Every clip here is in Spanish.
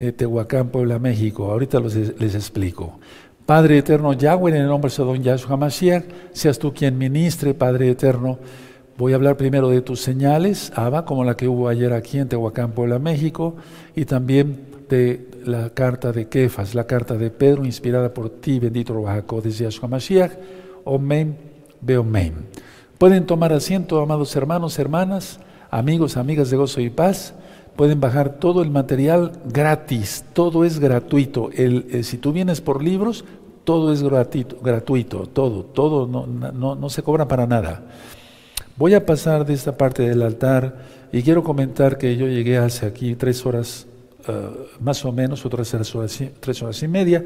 de Tehuacán, Puebla, México. Ahorita les explico. Padre eterno Yahweh, en el nombre de Don Yahshua Mashiach, seas tú quien ministre, Padre eterno. Voy a hablar primero de tus señales, Abba, como la que hubo ayer aquí en Tehuacán, Puebla, México, y también de la carta de Kefas, la carta de Pedro, inspirada por ti, bendito Ruajaco, desde Yahshua Mashiach. Omen, Beomen. Pueden tomar asiento, amados hermanos, hermanas, amigos, amigas de gozo y paz pueden bajar todo el material gratis, todo es gratuito. El, eh, si tú vienes por libros, todo es gratuito, todo, todo no, no, no, se cobra para nada. Voy a pasar de esta parte del altar y quiero comentar que yo llegué hace aquí tres horas, eh, más o menos, otras tres horas, tres horas y media,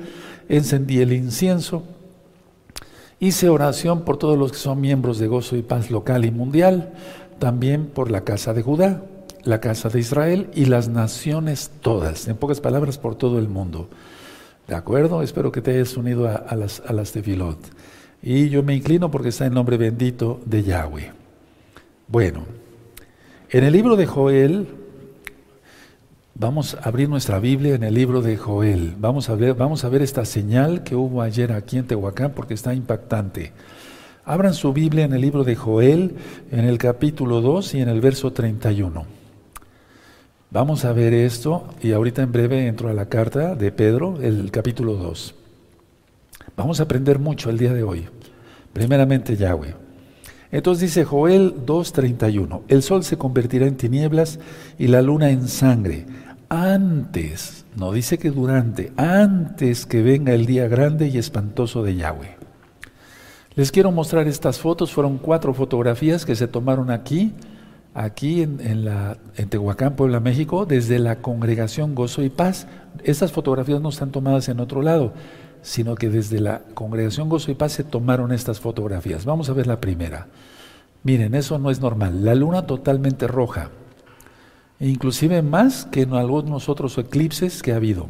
encendí el incienso, hice oración por todos los que son miembros de Gozo y Paz local y mundial, también por la Casa de Judá la casa de Israel y las naciones todas, en pocas palabras, por todo el mundo. ¿De acuerdo? Espero que te hayas unido a, las, a las de Filot. Y yo me inclino porque está el nombre bendito de Yahweh. Bueno, en el libro de Joel, vamos a abrir nuestra Biblia en el libro de Joel. Vamos a ver, vamos a ver esta señal que hubo ayer aquí en Tehuacán porque está impactante. Abran su Biblia en el libro de Joel, en el capítulo 2 y en el verso 31. Vamos a ver esto y ahorita en breve entro a la carta de Pedro, el capítulo 2. Vamos a aprender mucho el día de hoy. Primeramente Yahweh. Entonces dice Joel 2.31, el sol se convertirá en tinieblas y la luna en sangre. Antes, no dice que durante, antes que venga el día grande y espantoso de Yahweh. Les quiero mostrar estas fotos, fueron cuatro fotografías que se tomaron aquí aquí en, la, en Tehuacán, Puebla, México, desde la congregación Gozo y Paz. Estas fotografías no están tomadas en otro lado, sino que desde la congregación Gozo y Paz se tomaron estas fotografías. Vamos a ver la primera. Miren, eso no es normal. La luna totalmente roja, inclusive más que en algunos otros eclipses que ha habido.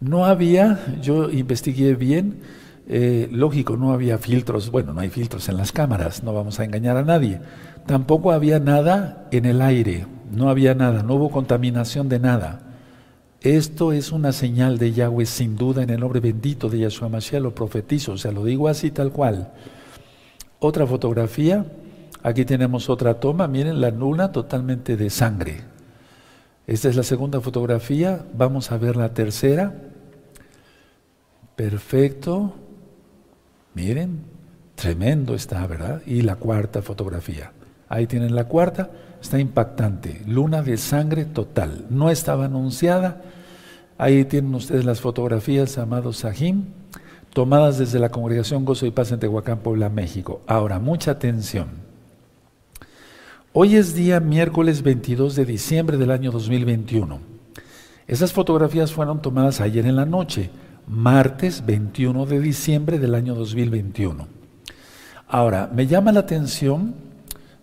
No había, yo investigué bien, eh, lógico, no había filtros, bueno, no hay filtros en las cámaras, no vamos a engañar a nadie Tampoco había nada en el aire, no había nada, no hubo contaminación de nada. Esto es una señal de Yahweh sin duda en el nombre bendito de Yahshua Mashiach, lo profetizo, o sea, lo digo así tal cual. Otra fotografía, aquí tenemos otra toma, miren la luna totalmente de sangre. Esta es la segunda fotografía, vamos a ver la tercera. Perfecto. Miren, tremendo está, ¿verdad? Y la cuarta fotografía. Ahí tienen la cuarta, está impactante. Luna de sangre total. No estaba anunciada. Ahí tienen ustedes las fotografías, amados Sahim, tomadas desde la congregación Gozo y Paz en Tehuacán, Puebla, México. Ahora, mucha atención. Hoy es día miércoles 22 de diciembre del año 2021. Esas fotografías fueron tomadas ayer en la noche, martes 21 de diciembre del año 2021. Ahora, me llama la atención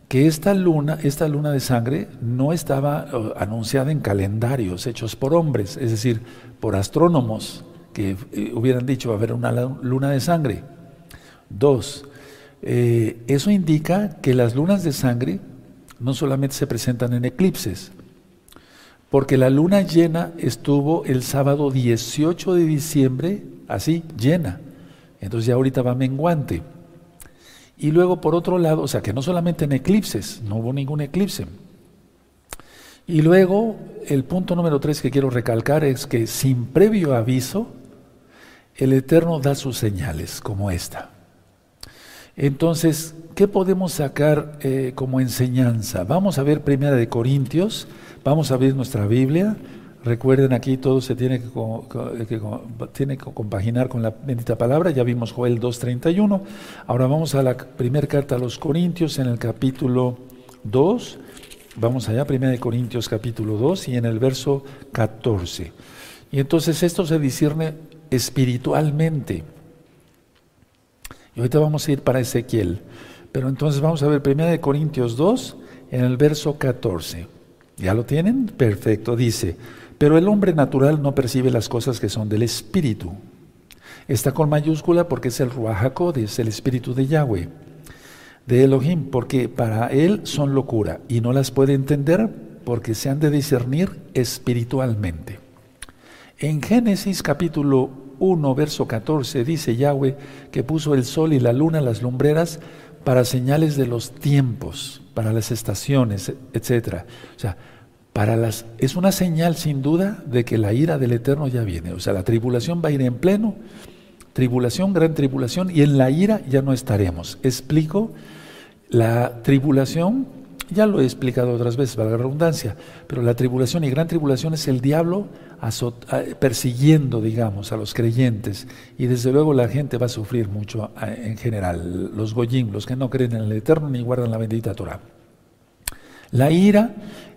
que esta luna, esta luna de sangre no estaba eh, anunciada en calendarios hechos por hombres, es decir, por astrónomos que eh, hubieran dicho va a haber una luna de sangre. Dos, eh, eso indica que las lunas de sangre no solamente se presentan en eclipses, porque la luna llena estuvo el sábado 18 de diciembre, así, llena. Entonces ya ahorita va menguante. Y luego por otro lado, o sea que no solamente en eclipses, no hubo ningún eclipse. Y luego el punto número tres que quiero recalcar es que sin previo aviso, el Eterno da sus señales como esta. Entonces, ¿qué podemos sacar eh, como enseñanza? Vamos a ver Primera de Corintios, vamos a ver nuestra Biblia, Recuerden aquí todo se tiene que, tiene que compaginar con la bendita palabra. Ya vimos Joel 2.31. Ahora vamos a la primera carta a los Corintios en el capítulo 2. Vamos allá, primera de Corintios capítulo 2 y en el verso 14. Y entonces esto se discierne espiritualmente. Y ahorita vamos a ir para Ezequiel. Pero entonces vamos a ver primera de Corintios 2 en el verso 14. ¿Ya lo tienen? Perfecto. Dice, pero el hombre natural no percibe las cosas que son del Espíritu. Está con mayúscula porque es el Ruach es el Espíritu de Yahweh, de Elohim, porque para él son locura y no las puede entender porque se han de discernir espiritualmente. En Génesis capítulo 1, verso 14, dice Yahweh que puso el sol y la luna, las lumbreras, para señales de los tiempos, para las estaciones, etc. O sea, para las, es una señal sin duda de que la ira del Eterno ya viene. O sea, la tribulación va a ir en pleno, tribulación, gran tribulación, y en la ira ya no estaremos. Explico, la tribulación, ya lo he explicado otras veces, para la redundancia, pero la tribulación y gran tribulación es el diablo persiguiendo, digamos, a los creyentes. Y desde luego la gente va a sufrir mucho en general, los goyim, los que no creen en el Eterno ni guardan la bendita Torah. La ira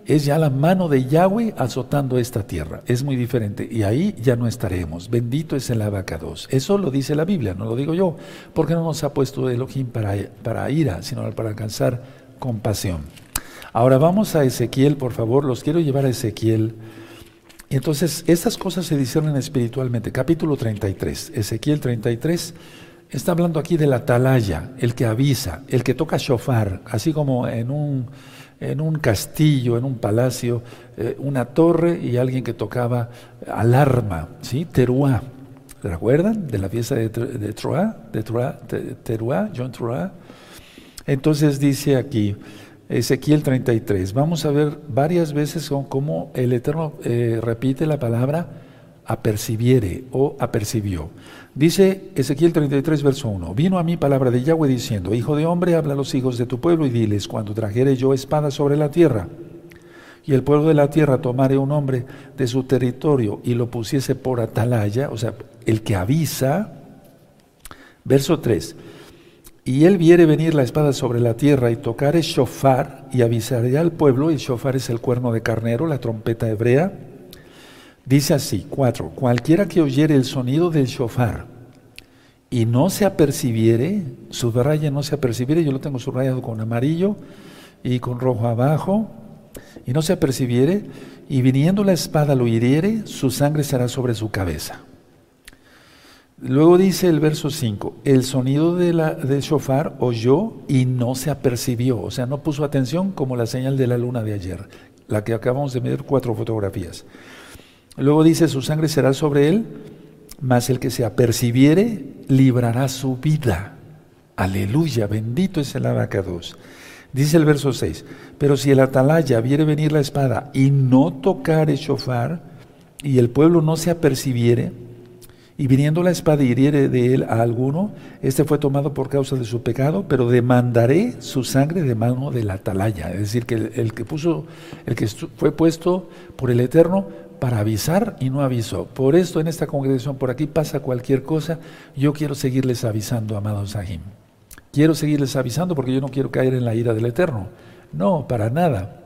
es ya la mano de Yahweh azotando esta tierra. Es muy diferente. Y ahí ya no estaremos. Bendito es el abacados. Eso lo dice la Biblia, no lo digo yo. Porque no nos ha puesto Elohim para, para ira, sino para alcanzar compasión. Ahora vamos a Ezequiel, por favor. Los quiero llevar a Ezequiel. Y entonces, estas cosas se disciernen espiritualmente. Capítulo 33, Ezequiel 33, está hablando aquí de la atalaya, el que avisa, el que toca shofar, así como en un, en un castillo, en un palacio, eh, una torre y alguien que tocaba alarma, ¿sí? Teruá. ¿Recuerdan? De la fiesta de, Troá, de Teruá, John Troá. Entonces dice aquí, Ezequiel 33. Vamos a ver varias veces cómo el Eterno eh, repite la palabra apercibiere o apercibió. Dice Ezequiel 33, verso 1, vino a mí palabra de Yahweh diciendo, Hijo de hombre, habla a los hijos de tu pueblo y diles, cuando trajere yo espada sobre la tierra, y el pueblo de la tierra tomare un hombre de su territorio y lo pusiese por atalaya, o sea, el que avisa, verso 3, y él viere venir la espada sobre la tierra y tocar el shofar y avisaría al pueblo, el shofar es el cuerno de carnero, la trompeta hebrea. Dice así, cuatro, cualquiera que oyere el sonido del shofar y no se apercibiere, subraya no se apercibiere, yo lo tengo subrayado con amarillo y con rojo abajo, y no se apercibiere, y viniendo la espada lo hiriere, su sangre será sobre su cabeza. Luego dice el verso 5, el sonido de la, del shofar oyó y no se apercibió, o sea, no puso atención como la señal de la luna de ayer, la que acabamos de medir cuatro fotografías. Luego dice, su sangre será sobre él, mas el que se apercibiere librará su vida. Aleluya, bendito es el abacados. Dice el verso 6, pero si el atalaya viere venir la espada y no tocar el shofar, y el pueblo no se apercibiere, y viniendo la espada hiriere de él a alguno, este fue tomado por causa de su pecado, pero demandaré su sangre de mano del atalaya. Es decir, que el, que puso, el que fue puesto por el Eterno para avisar y no avisó. Por esto en esta congregación, por aquí pasa cualquier cosa, yo quiero seguirles avisando, amados Sahim. Quiero seguirles avisando porque yo no quiero caer en la ira del Eterno. No, para nada.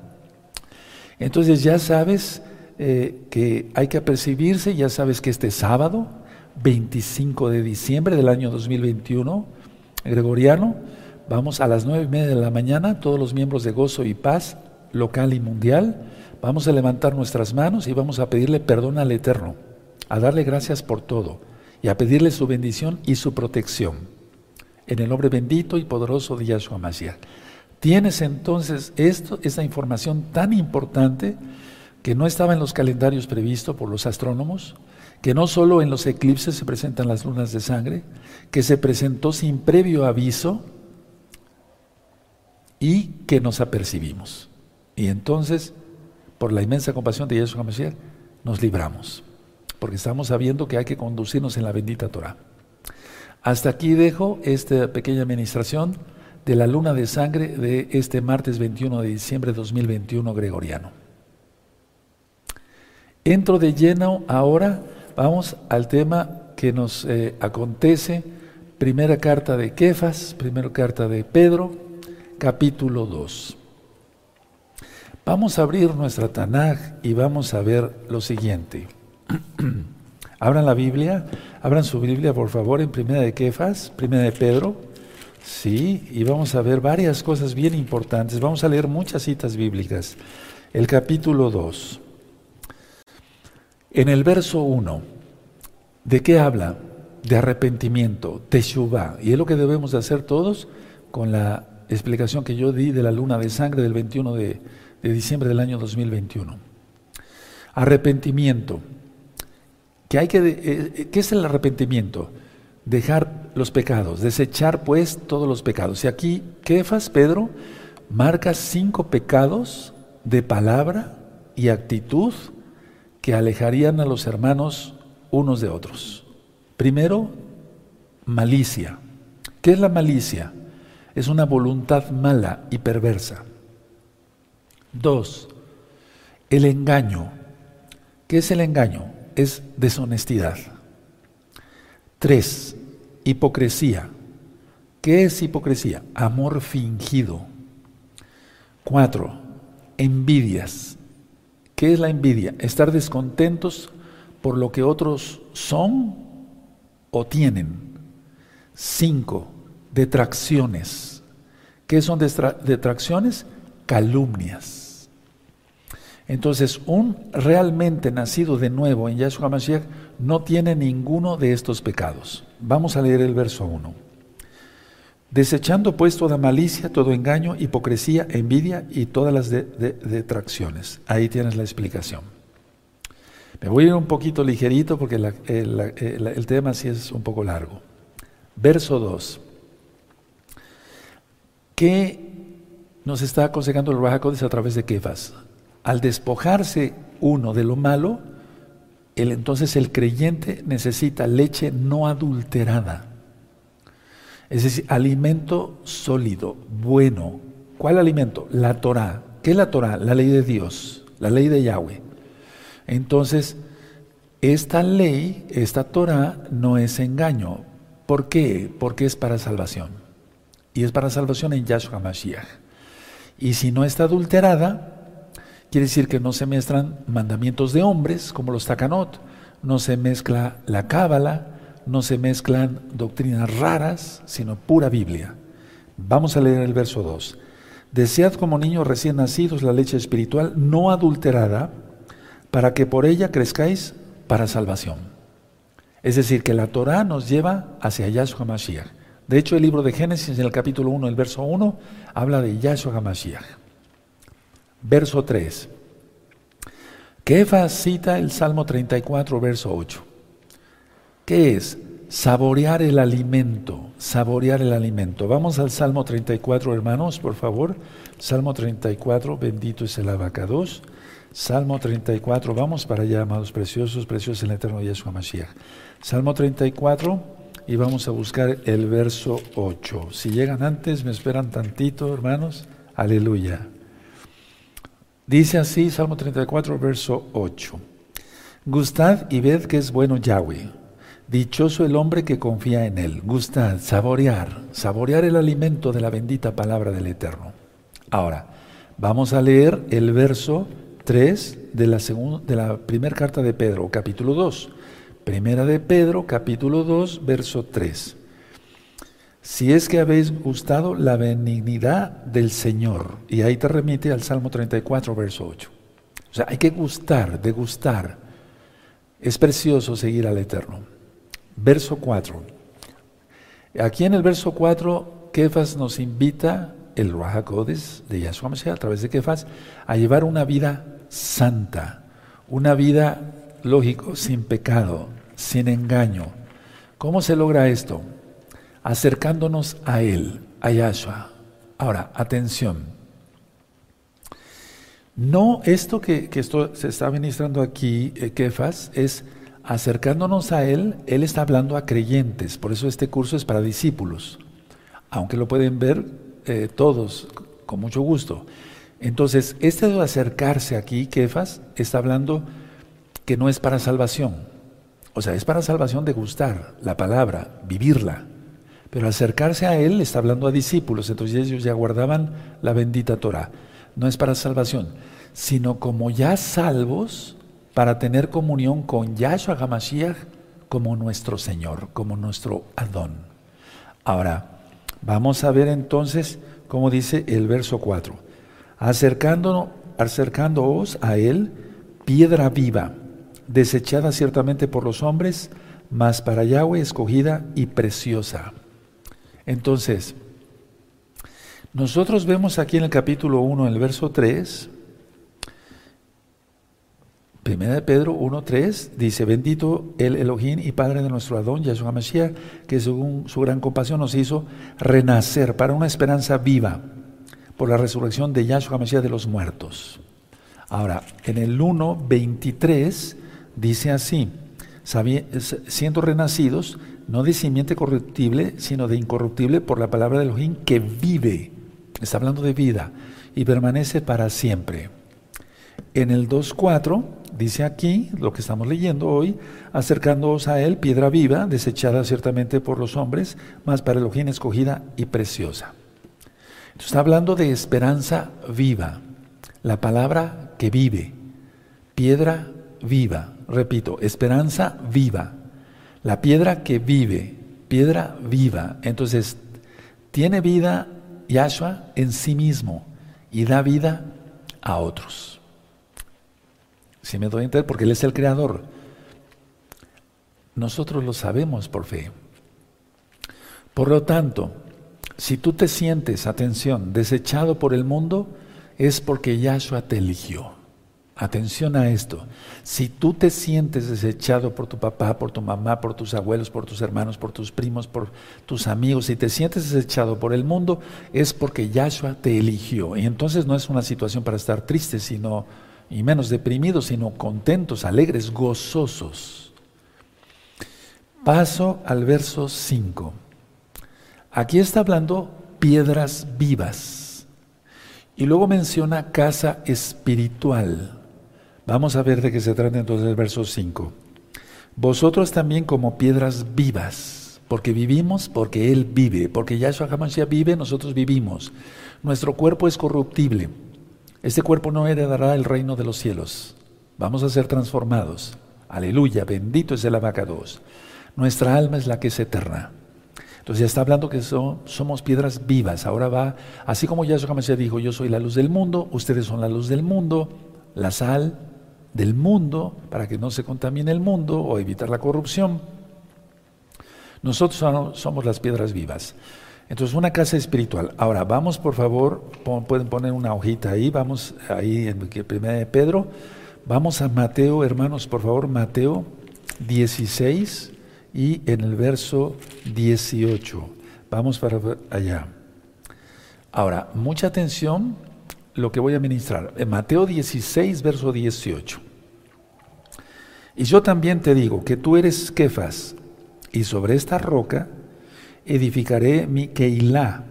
Entonces ya sabes eh, que hay que apercibirse, ya sabes que este sábado 25 de diciembre del año 2021, gregoriano. Vamos a las nueve y media de la mañana, todos los miembros de Gozo y Paz, local y mundial, vamos a levantar nuestras manos y vamos a pedirle perdón al Eterno, a darle gracias por todo y a pedirle su bendición y su protección. En el nombre bendito y poderoso de Yahshua Mashiach. Tienes entonces esto, esta información tan importante que no estaba en los calendarios previstos por los astrónomos, que no solo en los eclipses se presentan las lunas de sangre, que se presentó sin previo aviso y que nos apercibimos. Y entonces, por la inmensa compasión de Yeshua Mashiach, nos libramos, porque estamos sabiendo que hay que conducirnos en la bendita Torah. Hasta aquí dejo esta pequeña administración de la luna de sangre de este martes 21 de diciembre de 2021 gregoriano. Entro de lleno ahora Vamos al tema que nos eh, acontece, primera carta de Kefas, primera carta de Pedro, capítulo 2. Vamos a abrir nuestra Tanaj y vamos a ver lo siguiente. abran la Biblia, abran su Biblia por favor en primera de Kefas, primera de Pedro. Sí, y vamos a ver varias cosas bien importantes. Vamos a leer muchas citas bíblicas. El capítulo 2. En el verso 1, ¿de qué habla? De arrepentimiento, teshuvah. Y es lo que debemos de hacer todos con la explicación que yo di de la luna de sangre del 21 de, de diciembre del año 2021. Arrepentimiento. ¿Qué, hay que, eh, eh, ¿Qué es el arrepentimiento? Dejar los pecados, desechar pues todos los pecados. Y aquí Kefas, Pedro, marca cinco pecados de palabra y actitud que alejarían a los hermanos unos de otros. Primero, malicia. ¿Qué es la malicia? Es una voluntad mala y perversa. Dos, el engaño. ¿Qué es el engaño? Es deshonestidad. Tres, hipocresía. ¿Qué es hipocresía? Amor fingido. Cuatro, envidias. ¿Qué es la envidia? Estar descontentos por lo que otros son o tienen. Cinco, detracciones. ¿Qué son detracciones? Calumnias. Entonces, un realmente nacido de nuevo en Yahshua Mashiach no tiene ninguno de estos pecados. Vamos a leer el verso 1. Desechando pues toda malicia, todo engaño, hipocresía, envidia y todas las detracciones. Ahí tienes la explicación. Me voy a ir un poquito ligerito porque el, tema sí es un poco largo. Verso 2. ¿Qué nos está aconsejando el Rahakodes a través de Kefas? Al despojarse uno de lo malo, el, entonces el creyente necesita leche no adulterada es decir, alimento sólido, bueno. ¿Cuál alimento? La Torah. ¿Qué es la Torah? La ley de Dios, la ley de Yahweh. Entonces, esta ley, esta Torah, no es engaño. ¿Por qué? Porque es para salvación. Y es para salvación en Yahshua Mashiach. Y si no está adulterada, quiere decir que no se mezclan mandamientos de hombres, como los takanot, no se mezcla la cábala, no se mezclan doctrinas raras, sino pura Biblia. Vamos a leer el verso 2. Desead como niños recién nacidos la leche espiritual no adulterada, para que por ella crezcáis para salvación. Es decir, que la Torah nos lleva hacia Yahshua Mashiach. De hecho, el libro de Génesis, en el capítulo 1, el verso 1, habla de Yahshua Mashiach. Verso 3. Kefa cita el Salmo 34, verso 8. ¿Qué es? Saborear el alimento, saborear el alimento. Vamos al Salmo 34, hermanos, por favor. Salmo 34, bendito es el abacados. Salmo 34, vamos para allá, amados preciosos, preciosos en el eterno Yeshua Mashiach. Salmo 34 y vamos a buscar el verso 8. Si llegan antes, me esperan tantito, hermanos. Aleluya. Dice así, Salmo 34, verso 8. Gustad y ved que es bueno Yahweh Dichoso el hombre que confía en él. Gusta saborear, saborear el alimento de la bendita palabra del Eterno. Ahora, vamos a leer el verso 3 de la, de la primera carta de Pedro, capítulo 2. Primera de Pedro, capítulo 2, verso 3. Si es que habéis gustado la benignidad del Señor. Y ahí te remite al Salmo 34, verso 8. O sea, hay que gustar, degustar. Es precioso seguir al Eterno. Verso 4. Aquí en el verso 4, Kefas nos invita, el Ruajacodes de Yahshua Mashiach, a través de Kefas, a llevar una vida santa, una vida, lógico, sin pecado, sin engaño. ¿Cómo se logra esto? Acercándonos a Él, a Yahshua. Ahora, atención. No esto que, se está ministrando aquí, eh, Kefas, es acercándonos a Él, Él está hablando a creyentes, por eso este curso es para discípulos, aunque lo pueden ver eh, todos con mucho gusto. Entonces, este de acercarse aquí, Kefas, está hablando que no es para salvación, o sea, es para salvación de gustar la palabra, vivirla. Pero acercarse a Él está hablando a discípulos, entonces ellos ya guardaban la bendita Torah. No es para salvación, sino como ya salvos, para tener comunión con Yahshua HaMashiach como nuestro Señor, como nuestro Adón. Ahora, vamos a ver entonces cómo dice el verso 4. Acercándonos, acercándoos a Él, piedra viva, desechada ciertamente por los hombres, mas para Yahweh escogida y preciosa. Entonces, nosotros vemos aquí en el capítulo 1, en el verso 3, Primera de Pedro 1.3 dice, bendito el Elohim y Padre de nuestro Adón, Yahshua Mashiach, que según su gran compasión nos hizo renacer para una esperanza viva por la resurrección de Yahshua Mashiach de los muertos. Ahora, en el 1.23 dice así, siendo renacidos, no de simiente corruptible, sino de incorruptible por la palabra de Elohim que vive, está hablando de vida, y permanece para siempre. En el 2.4 dice aquí, lo que estamos leyendo hoy, acercándoos a él, piedra viva, desechada ciertamente por los hombres, mas para Elohim escogida y preciosa. Está hablando de esperanza viva, la palabra que vive, piedra viva, repito, esperanza viva, la piedra que vive, piedra viva. Entonces, tiene vida Yahshua en sí mismo y da vida a otros. Si me doy a entender, porque Él es el creador. Nosotros lo sabemos por fe. Por lo tanto, si tú te sientes, atención, desechado por el mundo, es porque Yahshua te eligió. Atención a esto. Si tú te sientes desechado por tu papá, por tu mamá, por tus abuelos, por tus hermanos, por tus primos, por tus amigos, si te sientes desechado por el mundo, es porque Yahshua te eligió. Y entonces no es una situación para estar tristes, sino y menos deprimidos, sino contentos, alegres, gozosos. Paso al verso 5. Aquí está hablando piedras vivas. Y luego menciona casa espiritual. Vamos a ver de qué se trata entonces el verso 5. Vosotros también como piedras vivas, porque vivimos, porque Él vive, porque Yahshua HaMashiach vive, nosotros vivimos. Nuestro cuerpo es corruptible este cuerpo no heredará el reino de los cielos. Vamos a ser transformados. Aleluya, bendito es el abacados. Nuestra alma es la que es eterna. Entonces ya está hablando que somos piedras vivas. Ahora va, así como Yahshua se dijo, yo soy la luz del mundo, ustedes son la luz del mundo, la sal del mundo, para que no se contamine el mundo o evitar la corrupción. Nosotros somos las piedras vivas. Entonces, una casa espiritual. Ahora, vamos por favor, pueden poner una hojita ahí, vamos ahí en primera de Pedro. Vamos a Mateo, hermanos, por favor, Mateo 16 y en el verso 18. Vamos para allá. Ahora, mucha atención lo que voy a ministrar. En Mateo 16, verso 18. Y yo también te digo que tú eres Kefas, y sobre esta roca edificaré mi Keilah,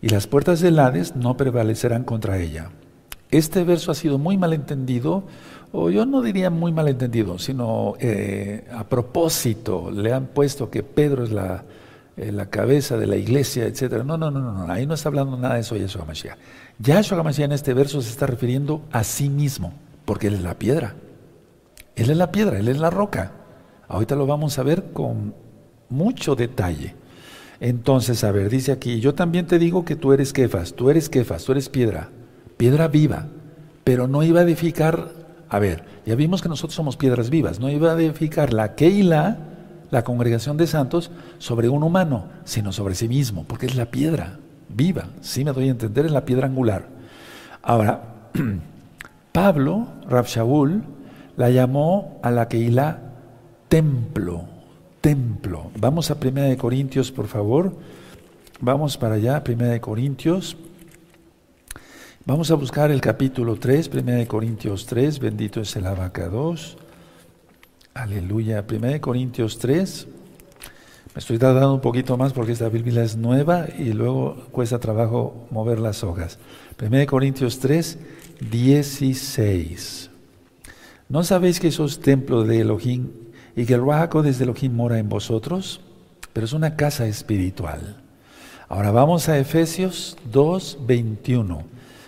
y las puertas del Hades no prevalecerán contra ella. Este verso ha sido muy malentendido, o yo no diría muy malentendido, sino eh, a propósito, le han puesto que Pedro es la, eh, cabeza de la iglesia, etc. No, no, no, no, ahí no está hablando nada de eso Yahshua HaMashiach. Yahshua HaMashiach en este verso se está refiriendo a sí mismo, porque Él es la piedra. Él es la piedra, Él es la roca. Ahorita lo vamos a ver con mucho detalle. Entonces, a ver, dice aquí, yo también te digo que tú eres Kefas, tú eres Kefas, tú eres piedra, piedra viva, pero no iba a edificar, a ver, ya vimos que nosotros somos piedras vivas, no iba a edificar la Keila, la congregación de santos, sobre un humano, sino sobre sí mismo, porque es la piedra viva, sí me doy a entender, es la piedra angular. Ahora, Pablo, Rab Shaul, la llamó a la Keila templo, templo. Vamos a Primera de Corintios, por favor. Vamos para allá, Primera de Corintios. Vamos a buscar el capítulo 3, Primera de Corintios 3, bendito es el abacados. Aleluya, Primera de Corintios 3. Me estoy tardando un poquito más porque esta Biblia es nueva y luego cuesta trabajo mover las hojas. Primera Corintios 3, 16. ¿No sabéis que sos templo de Elohim y que el Ruajaco desde Elohim mora en vosotros, pero es una casa espiritual. Ahora vamos a Efesios 2, 21.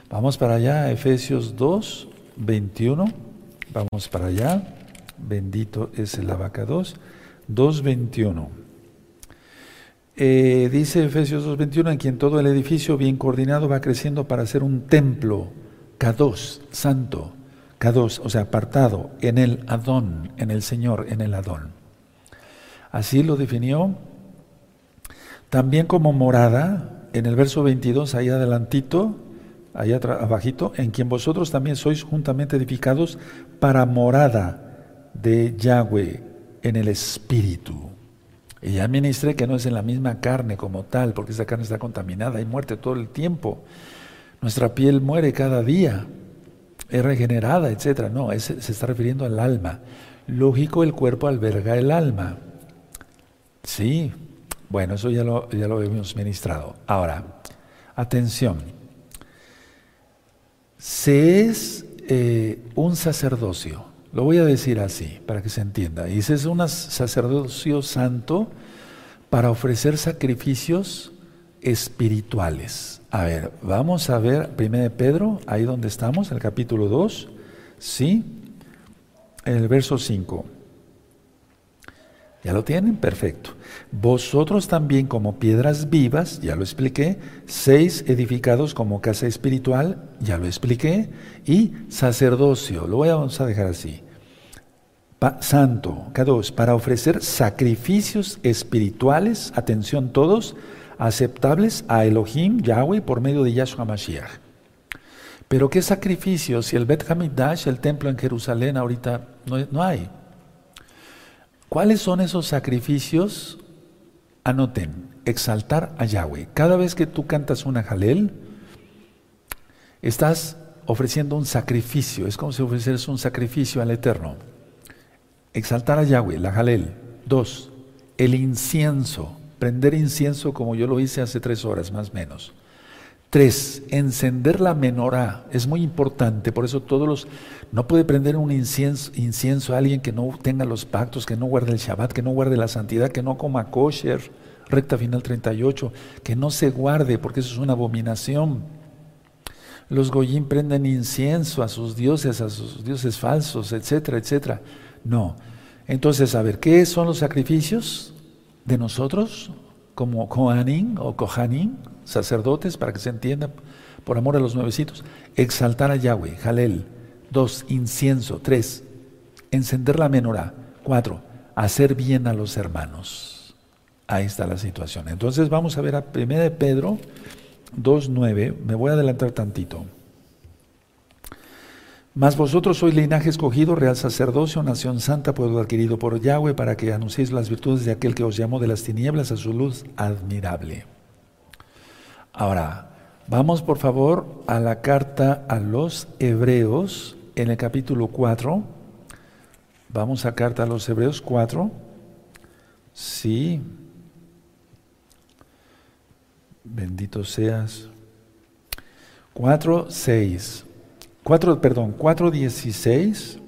Vamos para allá, Efesios 2, 21. Vamos para allá. Bendito es el abacados. 2, 21. Eh, dice Efesios 2.21, en quien todo el edificio bien coordinado va creciendo para ser un templo, K2, santo, o sea, apartado en el Adón, en el Señor, en el Adón. Así lo definió también como morada, en el verso 22, ahí adelantito, ahí abajito, en quien vosotros también sois juntamente edificados para morada de Yahweh en el espíritu. Y ya ministré que no es en la misma carne como tal, porque esa carne está contaminada, hay muerte todo el tiempo. Nuestra piel muere cada día, es regenerada, etc. No, se está refiriendo al alma. Lógico, el cuerpo alberga el alma. Sí, bueno, eso ya lo, ya lo hemos ministrado. Ahora, atención. Se es eh, un sacerdocio, lo voy a decir así para que se entienda. Y se es un sacerdocio santo para ofrecer sacrificios espirituales. A ver, vamos a ver 1 Pedro, ahí donde estamos, el capítulo 2, ¿sí? El verso 5. ¿Ya lo tienen? Perfecto. Vosotros también como piedras vivas, ya lo expliqué, seis edificados como casa espiritual, ya lo expliqué, y sacerdocio, lo vamos a dejar así. santo, dos, para ofrecer sacrificios espirituales, atención todos, aceptables a Elohim, Yahweh, por medio de Yahshua Mashiach. Pero ¿qué sacrificios? Si el Bet Hamidash, el templo en Jerusalén, ahorita no, no hay. ¿Cuáles son esos sacrificios? Anoten, exaltar a Yahweh. Cada vez que tú cantas una jalel, estás ofreciendo un sacrificio. Es como si ofrecieras un sacrificio al Eterno. Exaltar a Yahweh, la jalel. Dos, el incienso. Prender incienso como yo lo hice hace tres horas, más o menos. Tres, encender la menorá. Es muy importante, por eso todos los... No puede prender un incienso, incienso a alguien que no tenga los pactos, que no guarde el Shabbat, que no guarde la santidad, que no coma kosher, recta final 38, que no se guarde, porque eso es una abominación. Los goyim prenden incienso a sus dioses, a sus dioses falsos, etcétera, etcétera. No. Entonces, a ver, ¿qué son los sacrificios de nosotros? Como Kohanim o Kohanim, sacerdotes, para que se entienda, por amor a los nuevecitos, exaltar a Yahweh, Jalel. Dos, incienso. Tres, encender la menorá. Cuatro, hacer bien a los hermanos. Ahí está la situación. Entonces vamos a ver a 1 de Pedro 2.9. Me voy a adelantar tantito. Mas vosotros sois linaje escogido, real sacerdocio, nación santa, pueblo adquirido por Yahweh, para que anunciéis las virtudes de aquel que os llamó de las tinieblas a su luz admirable. Ahora, vamos por favor a la carta a los Hebreos en el capítulo 4. Vamos a carta a los Hebreos 4. Sí. Bendito seas. 4, 6. 4, perdón, 4, 16.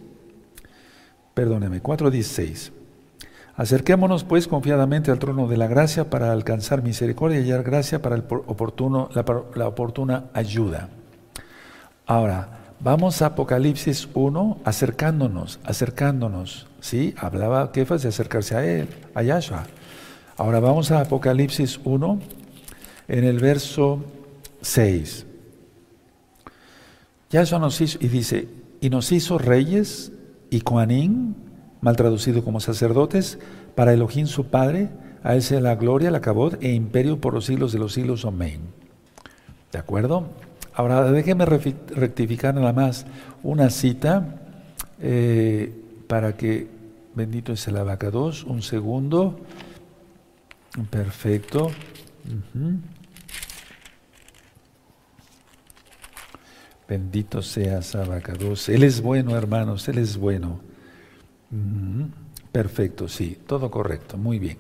Perdóneme, 4, 16. Acerquémonos pues confiadamente al trono de la gracia para alcanzar misericordia y hallar gracia para el oportuno, la, oportuna ayuda. Ahora, vamos a Apocalipsis 1, acercándonos, acercándonos. ¿Sí? Hablaba Kefas de acercarse a él, a Yahshua. Ahora vamos a Apocalipsis 1, en el verso 6. Yahshua nos hizo, y dice, y nos hizo reyes y coanín mal traducido como sacerdotes, para Elohim su Padre, a él la gloria, la cabot e imperio por los siglos de los siglos. Amén. ¿De acuerdo? Ahora déjeme rectificar nada más una cita eh, para que, bendito es el abacados, un segundo. Perfecto. Bendito seas, abacados. Él es bueno, hermanos, Él es bueno. Perfecto, sí, todo correcto, muy bien.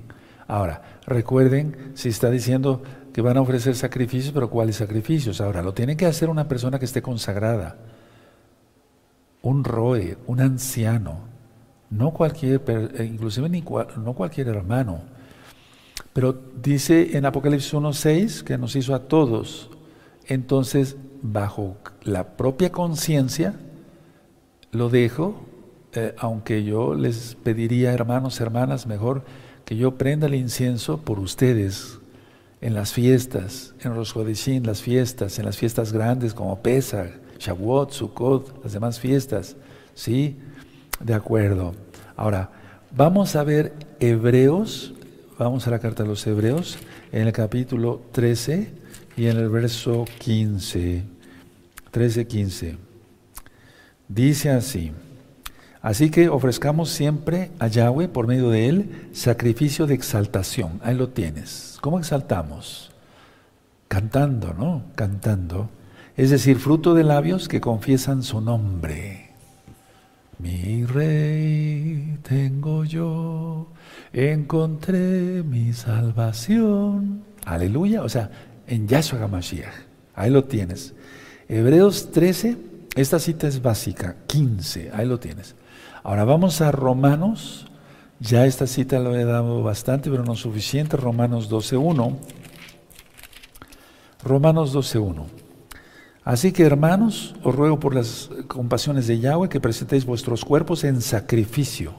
Ahora, recuerden, si está diciendo que van a ofrecer sacrificios, pero ¿cuáles sacrificios? Ahora, lo tiene que hacer una persona que esté consagrada, un roe, un anciano, no cualquier, eh, inclusive ni no cualquier hermano. Pero dice en Apocalipsis 1.6 que nos hizo a todos. Entonces, bajo la propia conciencia, lo dejo eh, aunque yo les pediría, hermanos, hermanas, mejor que yo prenda el incienso por ustedes en las fiestas, en los las fiestas, en las fiestas grandes como Pesach, Shavuot, Sukkot, las demás fiestas. ¿Sí? De acuerdo. Ahora, vamos a ver Hebreos, vamos a la carta de los Hebreos, en el capítulo 13 y en el verso 15. 13, 15. Dice así. Así que ofrezcamos siempre a Yahweh, por medio de él, sacrificio de exaltación. Ahí lo tienes. ¿Cómo exaltamos? Cantando, ¿no? Cantando. Es decir, fruto de labios que confiesan su nombre. Mi rey tengo yo, encontré mi salvación. Aleluya. O sea, en Yahshua HaMashiach. Ahí lo tienes. Hebreos 13, esta cita es básica. 15, ahí lo tienes. Ahora vamos a Romanos. Ya esta cita lo he dado bastante, pero no suficiente. Romanos 12.1. Romanos 12.1. Así que hermanos, os ruego por las compasiones de Yahweh que presentéis vuestros cuerpos en sacrificio.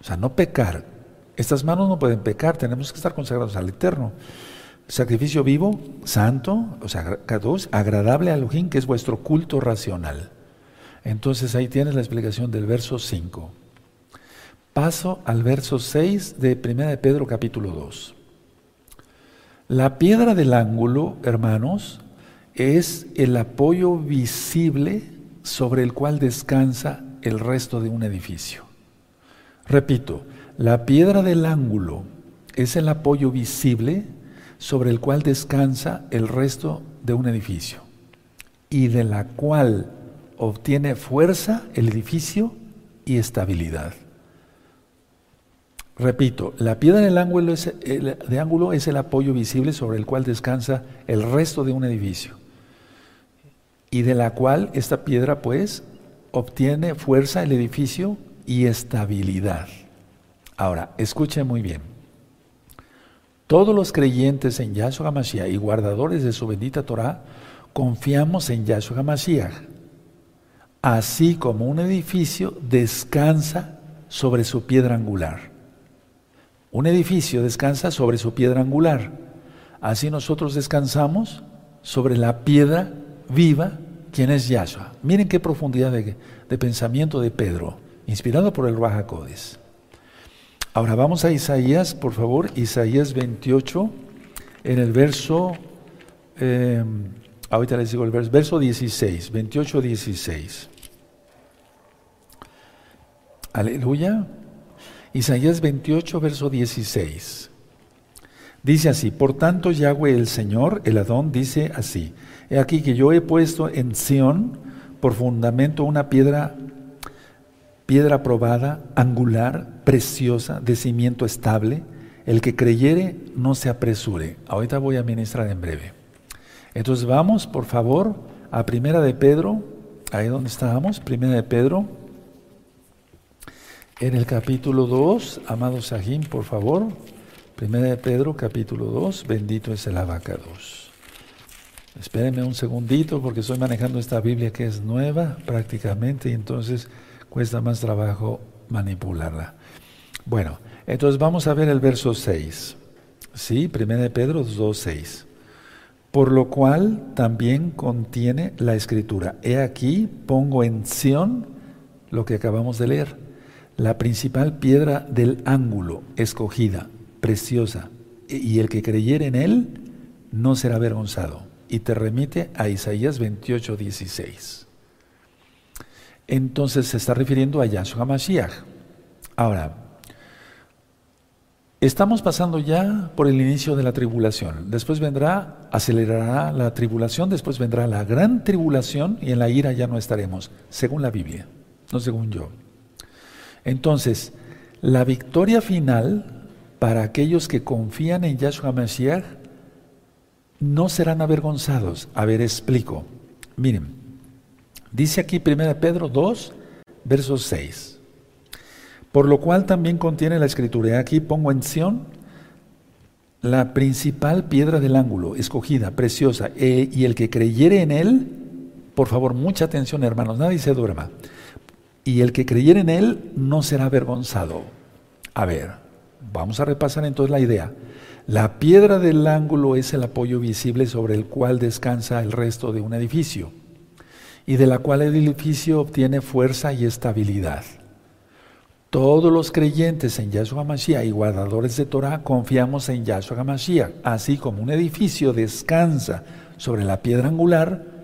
O sea, no pecar. Estas manos no pueden pecar, tenemos que estar consagrados al Eterno. Sacrificio vivo, santo, o sea, agradable a Elohim, que es vuestro culto racional. Entonces ahí tienes la explicación del verso 5. Paso al verso 6 de 1 de Pedro capítulo 2. La piedra del ángulo, hermanos, es el apoyo visible sobre el cual descansa el resto de un edificio. Repito, la piedra del ángulo es el apoyo visible sobre el cual descansa el resto de un edificio y de la cual obtiene fuerza el edificio y estabilidad. Repito, la piedra del ángulo es, de ángulo es el apoyo visible sobre el cual descansa el resto de un edificio y de la cual esta piedra pues obtiene fuerza el edificio y estabilidad. Ahora, escuchen muy bien. Todos los creyentes en Yahshua HaMashiach y guardadores de su bendita Torah confiamos en Yahshua HaMashiach así como un edificio descansa sobre su piedra angular. Un edificio descansa sobre su piedra angular. Así nosotros descansamos sobre la piedra viva, quien es Yahshua. Miren qué profundidad de, pensamiento de Pedro, inspirado por el Raja Ahora vamos a Isaías, por favor, Isaías 28, en el verso, eh, ahorita les digo el verso, verso 16, 28, 16. Aleluya. Isaías 28, verso 16. Dice así, por tanto Yahweh el Señor, el Adón, dice así, he aquí que yo he puesto en Sión por fundamento una piedra, piedra probada, angular, preciosa, de cimiento estable, el que creyere no se apresure. Ahorita voy a ministrar en breve. Entonces vamos, por favor, a Primera de Pedro, ahí donde estábamos, Primera de Pedro en el capítulo 2, amado Sahim, por favor, Primera de Pedro, capítulo 2, bendito es el abacados. Espérenme un segundito porque estoy manejando esta Biblia que es nueva prácticamente y entonces cuesta más trabajo manipularla. Bueno, entonces vamos a ver el verso 6. Sí, Primera de Pedro 2, 6. Por lo cual también contiene la escritura. He aquí, pongo en Sión lo que acabamos de leer la principal piedra del ángulo, escogida, preciosa, y el que creyere en él no será avergonzado. Y te remite a Isaías 28, 16. Entonces se está refiriendo a Yahshua Mashiach. Ahora, estamos pasando ya por el inicio de la tribulación. Después vendrá, acelerará la tribulación, después vendrá la gran tribulación y en la ira ya no estaremos, según la Biblia, no según yo. Entonces, la victoria final para aquellos que confían en Yahshua Mashiach no serán avergonzados. A ver, explico. Miren, dice aquí 1 Pedro 2, verso 6. Por lo cual también contiene la escritura. Aquí pongo en Sion la principal piedra del ángulo, escogida, preciosa, e, y el que creyere en él, por favor, mucha atención hermanos, nadie se duerma y el que creyere en él no será avergonzado. A ver, vamos a repasar entonces la idea. La piedra del ángulo es el apoyo visible sobre el cual descansa el resto de un edificio y de la cual el edificio obtiene fuerza y estabilidad. Todos los creyentes en Yahshua Mashiach y guardadores de Torah confiamos en Yahshua Mashiach, así como un edificio descansa sobre la piedra angular,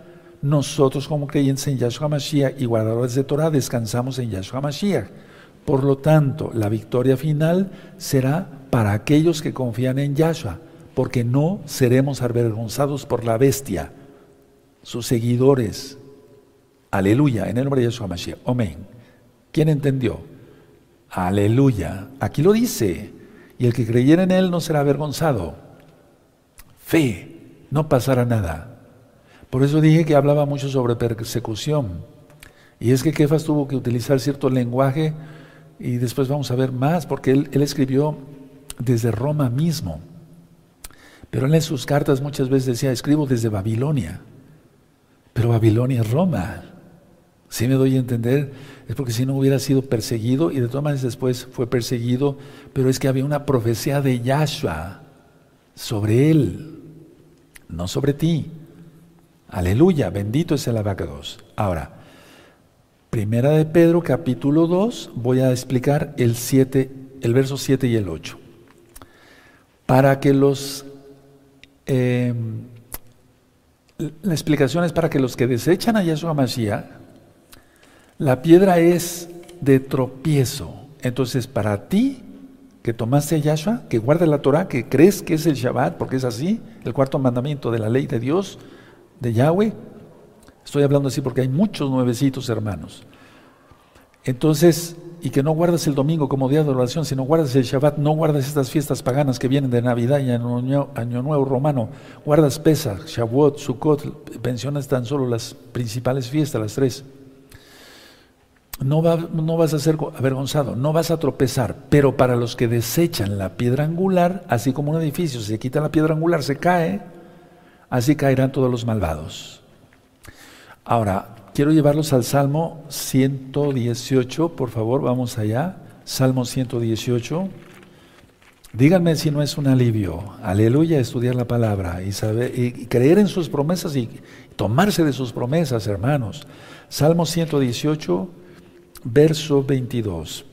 nosotros como creyentes en Yahshua Mashiach y guardadores de Torah descansamos en Yahshua Mashiach. Por lo tanto, la victoria final será para aquellos que confían en Yahshua, porque no seremos avergonzados por la bestia, sus seguidores. Aleluya, en el nombre de Yahshua Mashiach. Amén. ¿Quién entendió? Aleluya. Aquí lo dice. Y el que creyera en él no será avergonzado. Fe, no pasará nada. Por eso dije que hablaba mucho sobre persecución. Y es que Kefas tuvo que utilizar cierto lenguaje y después vamos a ver más, porque él, escribió desde Roma mismo. Pero él en sus cartas muchas veces decía, escribo desde Babilonia. Pero Babilonia es Roma. Si me doy a entender, es porque si no hubiera sido perseguido, y de todas maneras después fue perseguido, pero es que había una profecía de Yahshua sobre él, no sobre ti. Aleluya, bendito es el abacados. Ahora, Primera de Pedro, capítulo 2, voy a explicar el, 7, el verso 7 y el 8. Para que los... Eh, la explicación es para que los que desechan a Yahshua Mashiach, la piedra es de tropiezo. Entonces, para ti, que tomaste Yahshua, que guarda la Torah, que crees que es el Shabbat, porque es así, el cuarto mandamiento de la ley de Dios, de Yahweh, Estoy hablando así porque hay muchos nuevecitos hermanos. Entonces, y que no guardas el domingo como día de oración, sino guardas el Shabbat, no guardas estas fiestas paganas que vienen de Navidad y Año, Nuevo Romano, guardas Pesach, Shavuot, Sukkot, pensionas tan solo las principales fiestas, las tres. No, no vas a ser avergonzado, no vas a tropezar, pero para los que desechan la piedra angular, así como un edificio se quita la piedra angular, se cae, así caerán todos los malvados. Ahora, quiero llevarlos al Salmo 118, por favor, vamos allá. Salmo 118. Díganme si no es un alivio, aleluya, estudiar la palabra y, saber, y creer en sus promesas y tomarse de sus promesas, hermanos. Salmo 118, verso 22.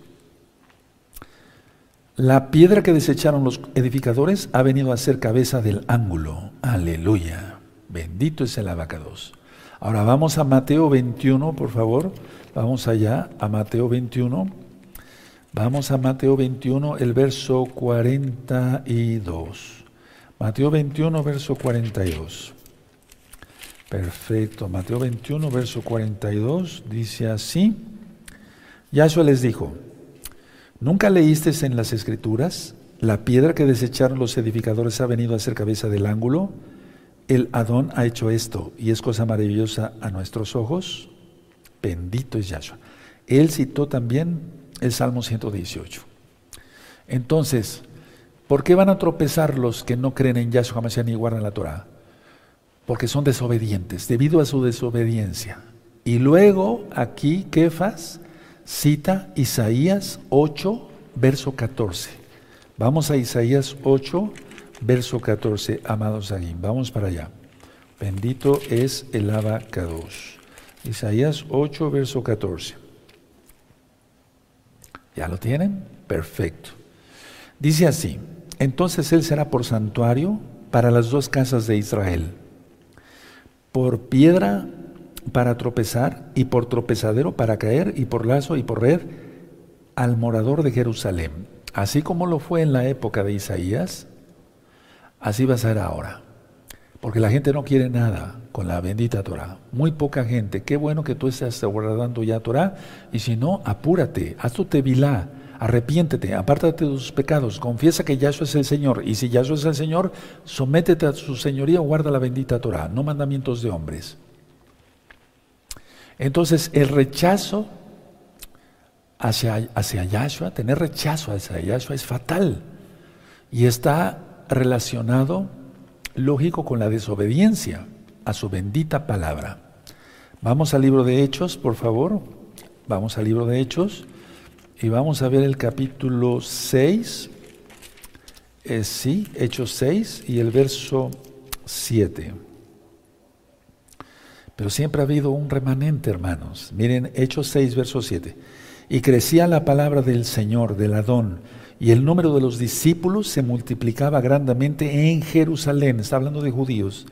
La piedra que desecharon los edificadores ha venido a ser cabeza del ángulo. Aleluya. Bendito es el abacados. Ahora vamos a Mateo 21, por favor. Vamos allá a Mateo 21. Vamos a Mateo 21, el verso 42. Mateo 21, verso 42. Perfecto. Mateo 21, verso 42 dice así. Yahshua les dijo, ¿nunca leíste en las escrituras? La piedra que desecharon los edificadores ha venido a ser cabeza del ángulo el Adón ha hecho esto y es cosa maravillosa a nuestros ojos. Bendito es Yahshua. Él citó también el Salmo 118. Entonces, ¿por qué van a tropezar los que no creen en Yahshua Mashiach ni guardan la Torah? Porque son desobedientes, debido a su desobediencia. Y luego aquí Kefas cita Isaías 8, verso 14. Vamos a Isaías 8, verso 14, amados aquí. Vamos para allá. Bendito es el abacados. Isaías 8, verso 14. ¿Ya lo tienen? Perfecto. Dice así, entonces él será por santuario para las dos casas de Israel, por piedra para tropezar y por tropezadero para caer y por lazo y por red al morador de Jerusalén. Así como lo fue en la época de Isaías, Así va a ser ahora. Porque la gente no quiere nada con la bendita Torah. Muy poca gente. Qué bueno que tú estés guardando ya Torah. Y si no, apúrate, haz tu tevilá, arrepiéntete, apártate de tus pecados, confiesa que Yahshua es el Señor. Y si Yahshua es el Señor, sométete a su señoría o guarda la bendita Torah, no mandamientos de hombres. Entonces, el rechazo hacia, hacia Yahshua, tener rechazo hacia Yahshua es fatal. Y está relacionado, lógico, con la desobediencia a su bendita palabra. Vamos al libro de Hechos, por favor. Vamos al libro de Hechos y vamos a ver el capítulo 6. Eh, sí, Hechos 6 y el verso 7. Pero siempre ha habido un remanente, hermanos. Miren, Hechos 6, verso 7. Y crecía la palabra del Señor, del Adón, y el número de los discípulos se multiplicaba grandemente en Jerusalén, está hablando de judíos.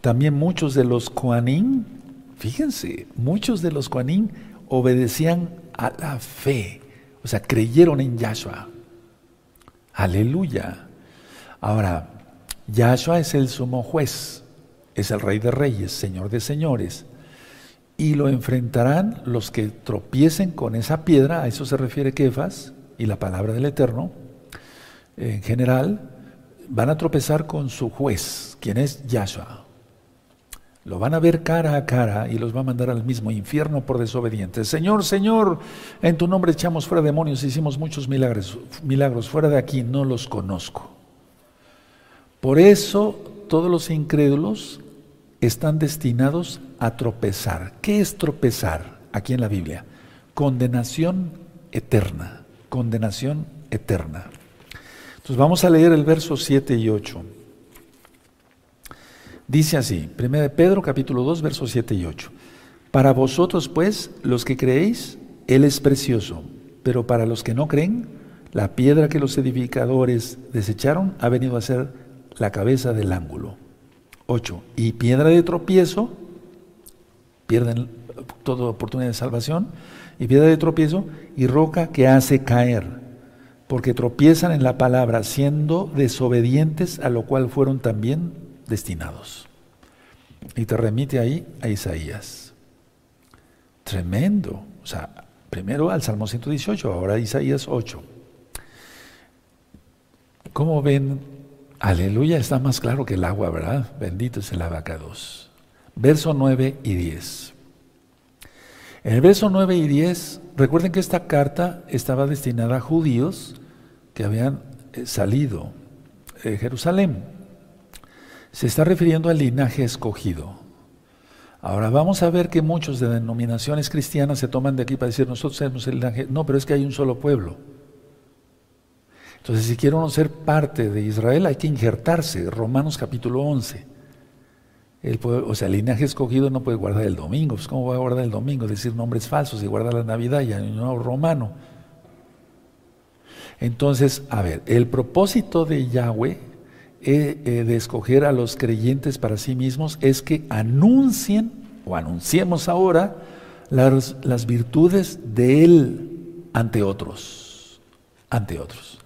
También muchos de los Koanim, Fíjense, muchos de los Koanim obedecían a la fe, o sea, creyeron en Yahshua. Aleluya. Ahora, Yahshua es el sumo juez, es el rey de reyes, señor de señores. Y lo enfrentarán los que tropiecen con esa piedra, a eso se refiere Kefas y la palabra del Eterno. En general, van a tropezar con su juez, quien es Yahshua. Lo van a ver cara a cara y los va a mandar al mismo infierno por desobedientes. Señor, Señor, en tu nombre echamos fuera demonios, hicimos muchos milagros, milagros. Fuera de aquí no los conozco. Por eso todos los incrédulos están destinados a tropezar. ¿Qué es tropezar aquí en la Biblia? Condenación eterna. Condenación eterna. Entonces vamos a leer el verso 7 y 8. Dice así, 1 Pedro capítulo 2, versos 7 y 8. Para vosotros pues, los que creéis, Él es precioso, pero para los que no creen, la piedra que los edificadores desecharon ha venido a ser la cabeza del ángulo. 8. Y piedra de tropiezo, pierden toda oportunidad de salvación, y piedra de tropiezo y roca que hace caer, porque tropiezan en la palabra, siendo desobedientes a lo cual fueron también destinados. Y te remite ahí a Isaías. Tremendo. O sea, primero al Salmo 118, ahora Isaías 8. ¿Cómo ven? Aleluya, está más claro que el agua, ¿verdad? Bendito es el abacados. Verso 9 y 10. En el verso 9 y 10, recuerden que esta carta estaba destinada a judíos que habían eh, salido de Jerusalén se está refiriendo al linaje escogido. Ahora vamos a ver que muchos de denominaciones cristianas se toman de aquí para decir nosotros somos el linaje. No, pero es que hay un solo pueblo. Entonces, si quiero ser parte de Israel, hay que injertarse. Romanos capítulo 11. El o sea, el linaje escogido no puede guardar el domingo. Pues, ¿Cómo va a guardar el domingo? Decir nombres falsos y guardar la Navidad y no romano. Entonces, a ver, el propósito de Yahweh eh, de escoger a los creyentes para sí mismos es que anuncien o anunciemos ahora las virtudes de Él ante otros, ante otros.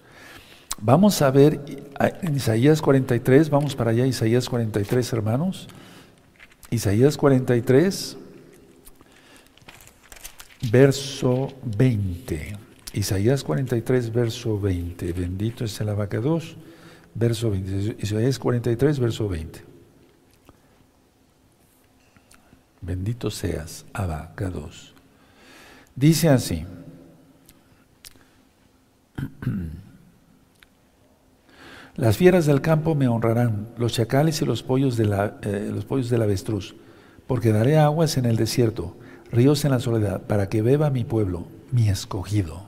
Vamos a ver en Isaías 43, vamos para allá, Isaías 43, hermanos. Isaías 43, verso 20. Isaías 43, verso 20. Bendito es el abacados verso 20. Isaías 43, verso 20. Bendito seas, Abacados. Dice así. Las fieras del campo me honrarán, los chacales y los pollos, de la, eh, los pollos del avestruz, porque daré aguas en el desierto, ríos en la soledad, para que beba mi pueblo, mi escogido.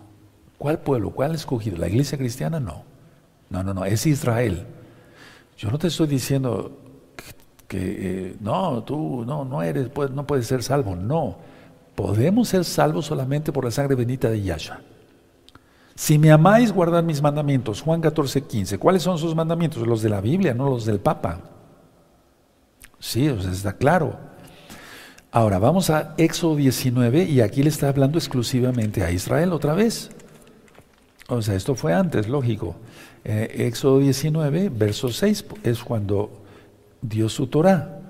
¿Cuál pueblo? ¿Cuál escogido? ¿La iglesia cristiana? No. No, no, no, es Israel. Yo no te estoy diciendo que, eh, no, tú no, no eres, no puedes ser salvo. No, podemos ser salvos solamente por la sangre bendita de Yahshua. Si me amáis, guardad mis mandamientos. Juan 14, 15. ¿Cuáles son sus mandamientos? Los de la Biblia, no los del Papa. Sí, o está claro. Ahora vamos a Éxodo 19 y aquí le está hablando exclusivamente a Israel otra vez. O sea, esto fue antes, lógico. Eh, Éxodo 19, verso 6, es cuando dio su Torah.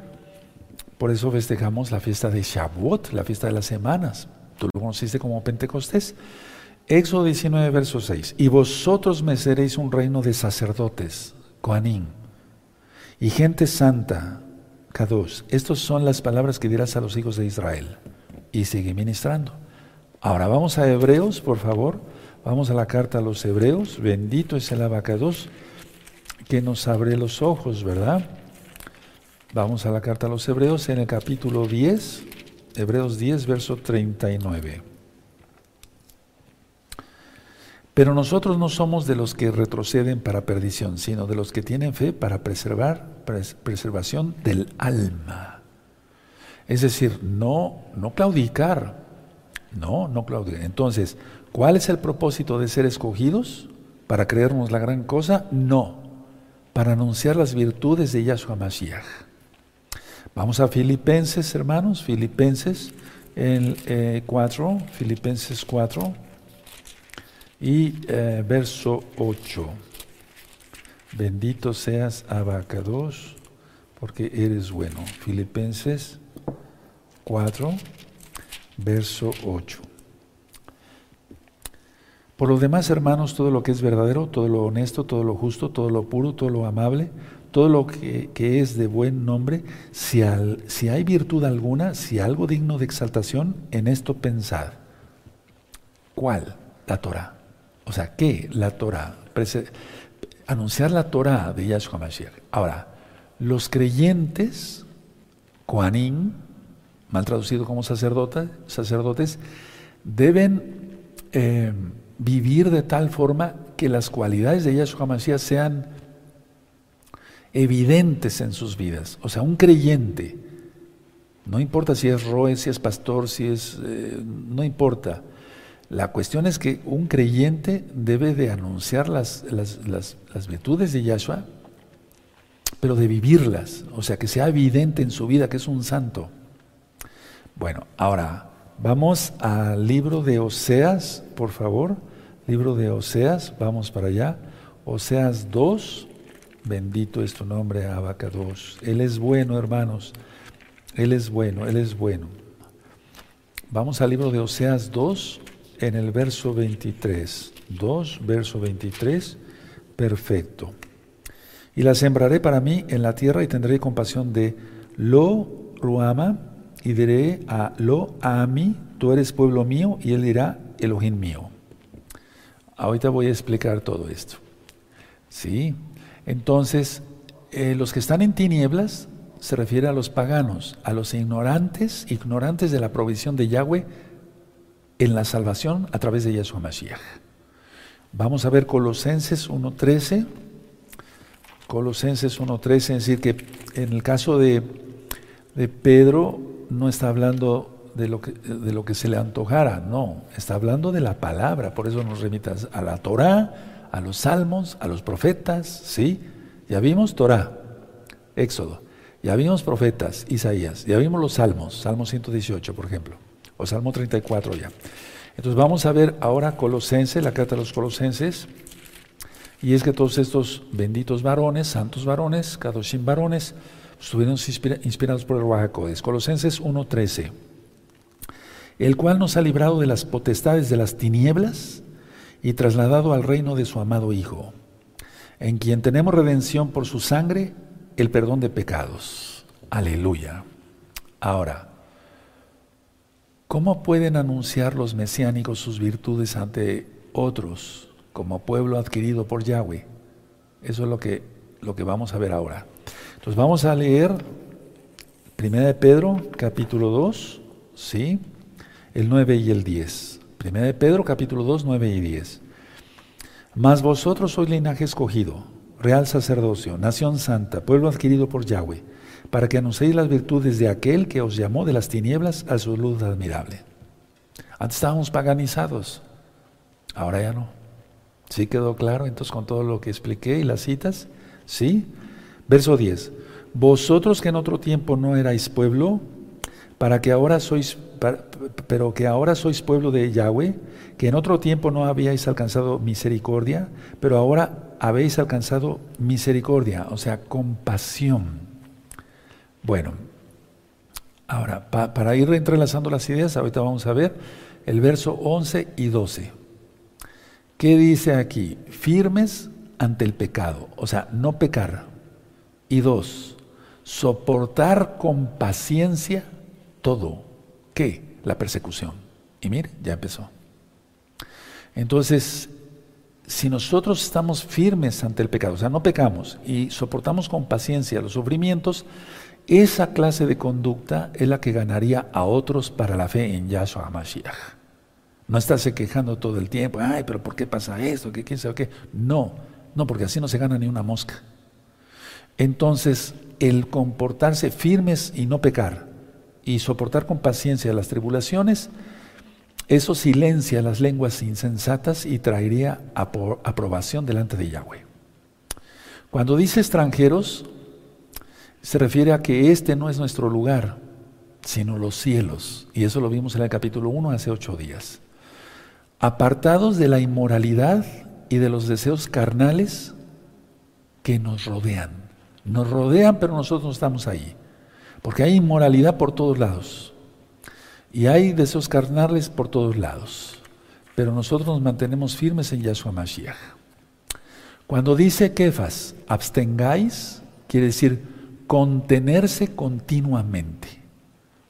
Por eso festejamos la fiesta de Shavuot, la fiesta de las semanas. Tú lo conociste como Pentecostés. Éxodo 19, verso 6. Y vosotros me seréis un reino de sacerdotes, Coanín, y gente santa, Kadosh. Estas son las palabras que dirás a los hijos de Israel. Y sigue ministrando. Ahora vamos a Hebreos, por favor. Vamos a la carta a los hebreos. Bendito es el abacados que nos abre los ojos, ¿verdad? Vamos a la carta a los hebreos en el capítulo 10, Hebreos 10, verso 39. Pero nosotros no somos de los que retroceden para perdición, sino de los que tienen fe para preservar, preservación del alma. Es decir, no, no claudicar. No, no claudicar. Entonces, ¿Cuál es el propósito de ser escogidos? ¿Para creernos la gran cosa? No, para anunciar las virtudes de Yahshua Mashiach. Vamos a Filipenses, hermanos, Filipenses el, 4, eh, Filipenses 4 y eh, verso 8. Bendito seas, Abacados, porque eres bueno. Filipenses 4, verso 8. Por lo demás, hermanos, todo lo que es verdadero, todo lo honesto, todo lo justo, todo lo puro, todo lo amable, todo lo que, es de buen nombre, si, si hay virtud alguna, si algo digno de exaltación, en esto pensad. ¿Cuál? La Torah. O sea, ¿qué? La Torah. Anunciar la Torah de Yahshua Mashiach. Ahora, los creyentes, Koanim, mal traducido como sacerdotes, sacerdotes deben eh, vivir de tal forma que las cualidades de Yahshua Mashiach sean evidentes en sus vidas. O sea, un creyente, no importa si es roe, si es pastor, si es... Eh, no importa. La cuestión es que un creyente debe de anunciar las, las, las virtudes de Yahshua, pero de vivirlas, o sea, que sea evidente en su vida que es un santo. Bueno, ahora vamos al libro de Oseas, por favor. Libro de Oseas, vamos para allá. Oseas 2, bendito es tu nombre, Abacados. Él es bueno, hermanos. Él es bueno, Él es bueno. Vamos al libro de Oseas 2, en el verso 23. 2, verso 23. Perfecto. Y la sembraré para mí en la tierra y tendré compasión de Lo Ruama y diré a Lo Ami, tú eres pueblo mío, y él dirá Elohim mío. Ahorita voy a explicar todo esto. Sí, entonces eh, los que están en tinieblas se refiere a los paganos, a los ignorantes, ignorantes de la provisión de Yahweh en la salvación a través de Yahshua Mashiach. Vamos a ver Colosenses 1.13. Colosenses 1.13, es decir, que en el caso de, de Pedro no está hablando de lo, que, de lo que se le antojara, no, está hablando de la palabra, por eso nos remitas a la Torah, a los salmos, a los profetas, ¿sí? Ya vimos Torah, Éxodo, ya vimos profetas, Isaías, ya vimos los salmos, Salmo 118, por ejemplo, o Salmo 34 ya. Entonces vamos a ver ahora Colosense, la carta de los Colosenses, y es que todos estos benditos varones, santos varones, Kadoshim varones, estuvieron inspirados por el Ruajacodes. Colosenses 1.13 el cual nos ha librado de las potestades de las tinieblas y trasladado al reino de su amado Hijo, en quien tenemos redención por su sangre, el perdón de pecados. Aleluya. Ahora, ¿cómo pueden anunciar los mesiánicos sus virtudes ante otros como pueblo adquirido por Yahweh? Eso es lo que, lo que vamos a ver ahora. Entonces vamos a leer 1 de Pedro, capítulo 2, ¿sí? el 9 y el 10. Primera de Pedro, capítulo 2, 9 y 10. Mas vosotros sois linaje escogido, real sacerdocio, nación santa, pueblo adquirido por Yahweh, para que anunciéis las virtudes de aquel que os llamó de las tinieblas a su luz admirable. Antes estábamos paganizados, ahora ya no. ¿Sí quedó claro entonces con todo lo que expliqué y las citas? ¿Sí? Verso 10. Vosotros que en otro tiempo no erais pueblo, para que ahora sois pero que ahora sois pueblo de Yahweh, que en otro tiempo no habíais alcanzado misericordia, pero ahora habéis alcanzado misericordia, o sea, compasión. Bueno, ahora, para ir entrelazando las ideas, ahorita vamos a ver el verso 11 y 12. ¿Qué dice aquí? Firmes ante el pecado, o sea, no pecar. Y dos, soportar con paciencia todo ¿Qué? La persecución. Y mire, ya empezó. Entonces, si nosotros estamos firmes ante el pecado, o sea, no pecamos y soportamos con paciencia los sufrimientos, esa clase de conducta es la que ganaría a otros para la fe en Yahshua HaMashiach. No estarse quejando todo el tiempo, ay, pero ¿por qué pasa esto? ¿Qué, ¿Quién sabe qué? No, no, porque así no se gana ni una mosca. Entonces, el comportarse firmes y no pecar, y soportar con paciencia las tribulaciones, eso silencia las lenguas insensatas y traería aprobación delante de Yahweh. Cuando dice extranjeros, se refiere a que este no es nuestro lugar, sino los cielos. Y eso lo vimos en el capítulo 1 hace ocho días. Apartados de la inmoralidad y de los deseos carnales que nos rodean. Nos rodean, pero nosotros no estamos ahí. Porque hay inmoralidad por todos lados. Y hay deseos carnales por todos lados. Pero nosotros nos mantenemos firmes en Yahshua Mashiach. Cuando dice Kefas, abstengáis, quiere decir contenerse continuamente.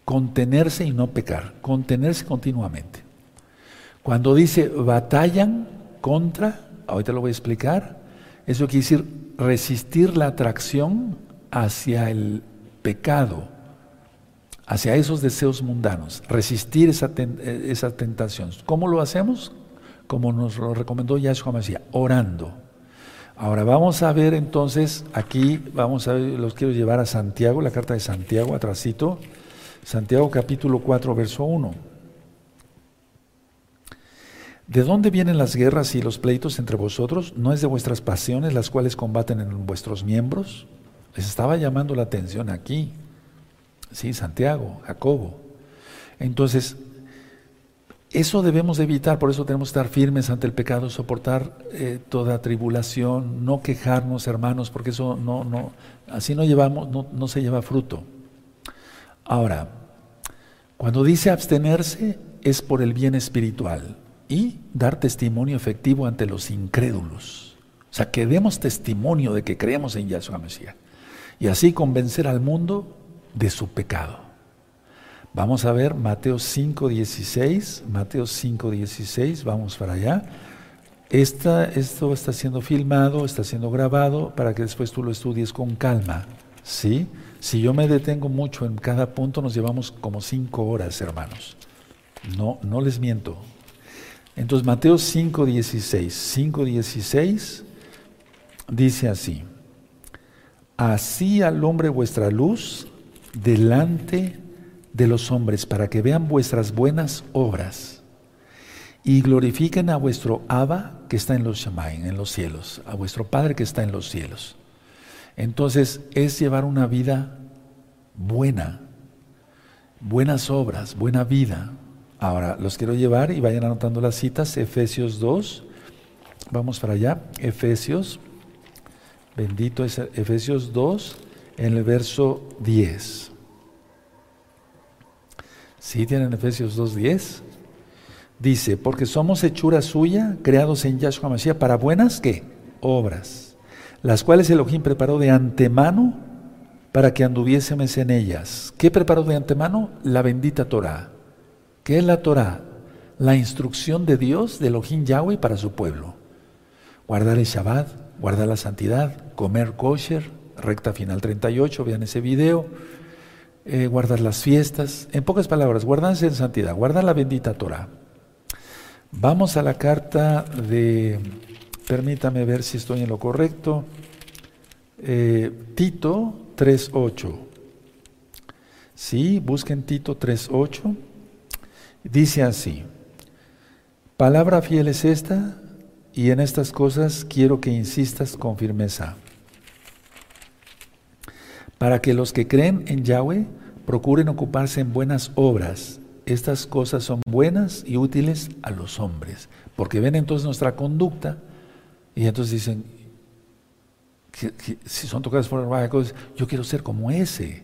Contenerse y no pecar. Contenerse continuamente. Cuando dice batallan contra, ahorita lo voy a explicar, eso quiere decir resistir la atracción hacia el pecado, hacia esos deseos mundanos, resistir esa, esa tentación. ¿Cómo lo hacemos? Como nos lo recomendó Yahshua Mashiach, orando. Ahora vamos a ver entonces, aquí vamos a ver, los quiero llevar a Santiago, la carta de Santiago, atrásito, Santiago capítulo 4, verso 1. ¿De dónde vienen las guerras y los pleitos entre vosotros? ¿No es de vuestras pasiones las cuales combaten en vuestros miembros? Les estaba llamando la atención aquí. Sí, Santiago, Jacobo. Entonces, eso debemos evitar, por eso tenemos que estar firmes ante el pecado, soportar eh, toda tribulación, no quejarnos, hermanos, porque eso no, no, así no llevamos, no, no se lleva fruto. Ahora, cuando dice abstenerse es por el bien espiritual y dar testimonio efectivo ante los incrédulos. O sea, que demos testimonio de que creemos en Yahshua Mesías y así convencer al mundo de su pecado. Vamos a ver Mateo 5.16, Mateo 5.16, vamos para allá. Esta, esto está siendo filmado, está siendo grabado para que después tú lo estudies con calma. ¿sí? Si yo me detengo mucho en cada punto, nos llevamos como cinco horas, hermanos. No, no les miento. Entonces Mateo 5.16, 5.16 dice así. Así alumbre vuestra luz delante de los hombres para que vean vuestras buenas obras y glorifiquen a vuestro Abba que está en los Shamaim, en los cielos, a vuestro Padre que está en los cielos. Entonces es llevar una vida buena, buenas obras, buena vida. Ahora los quiero llevar y vayan anotando las citas, Efesios 2, vamos para allá, Efesios Bendito es Efesios 2 en el verso 10. ¿Sí tienen Efesios 2, 10? Dice, porque somos hechura suya, creados en Yahshua Mashiach para buenas, ¿qué? Obras, las cuales Elohim preparó de antemano para que anduviésemos en ellas. ¿Qué preparó de antemano? La bendita Torah. ¿Qué es la Torah? La instrucción de Dios, de Elohim Yahweh para su pueblo. Guardar el Shabbat, guardar la santidad, comer kosher, recta final 38, vean ese video, eh, guardar las fiestas, en pocas palabras, guardarse en santidad, guardar la bendita Torah. Vamos a la carta de, permítame ver si estoy en lo correcto, eh, Tito 3.8. Sí, busquen Tito 3.8. Dice así, palabra fiel es esta, y en estas cosas quiero que insistas con firmeza, para que los que creen en Yahweh procuren ocuparse en buenas obras. Estas cosas son buenas y útiles a los hombres, porque ven entonces nuestra conducta y entonces dicen, si son tocadas por el yo quiero ser como ese,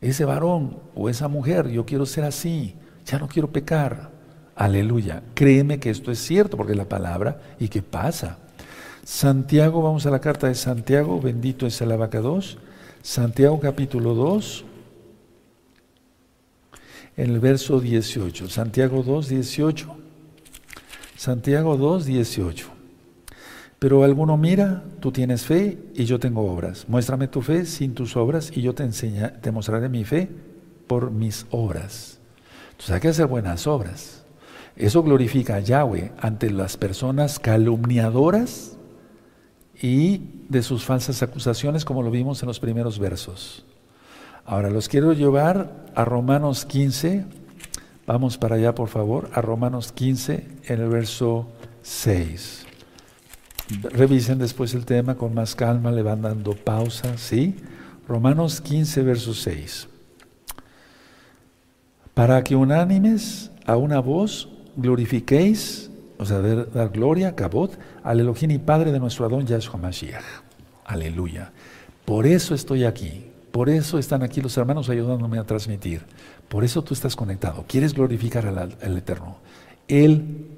ese varón o esa mujer, yo quiero ser así, ya no quiero pecar. Aleluya. Créeme que esto es cierto porque es la palabra y que pasa. Santiago, vamos a la carta de Santiago, bendito es el abacados. Santiago capítulo 2, en el verso 18. Santiago 2, 18. Santiago 2, 18. Pero alguno mira, tú tienes fe y yo tengo obras. Muéstrame tu fe sin tus obras y yo te, enseña, te mostraré mi fe por mis obras. Entonces hay que hacer buenas obras. Eso glorifica a Yahweh ante las personas calumniadoras y de sus falsas acusaciones, como lo vimos en los primeros versos. Ahora los quiero llevar a Romanos 15. Vamos para allá, por favor, a Romanos 15, en el verso 6. Revisen después el tema con más calma, le van dando pausa, ¿sí? Romanos 15, verso 6. Para que unánimes a una voz glorifiquéis, o sea, dar gloria, cabot, al Elohim y Padre de nuestro Adón Yahshua Mashiach. Aleluya. Por eso estoy aquí. Por eso están aquí los hermanos ayudándome a transmitir. Por eso tú estás conectado. Quieres glorificar al, Eterno. Él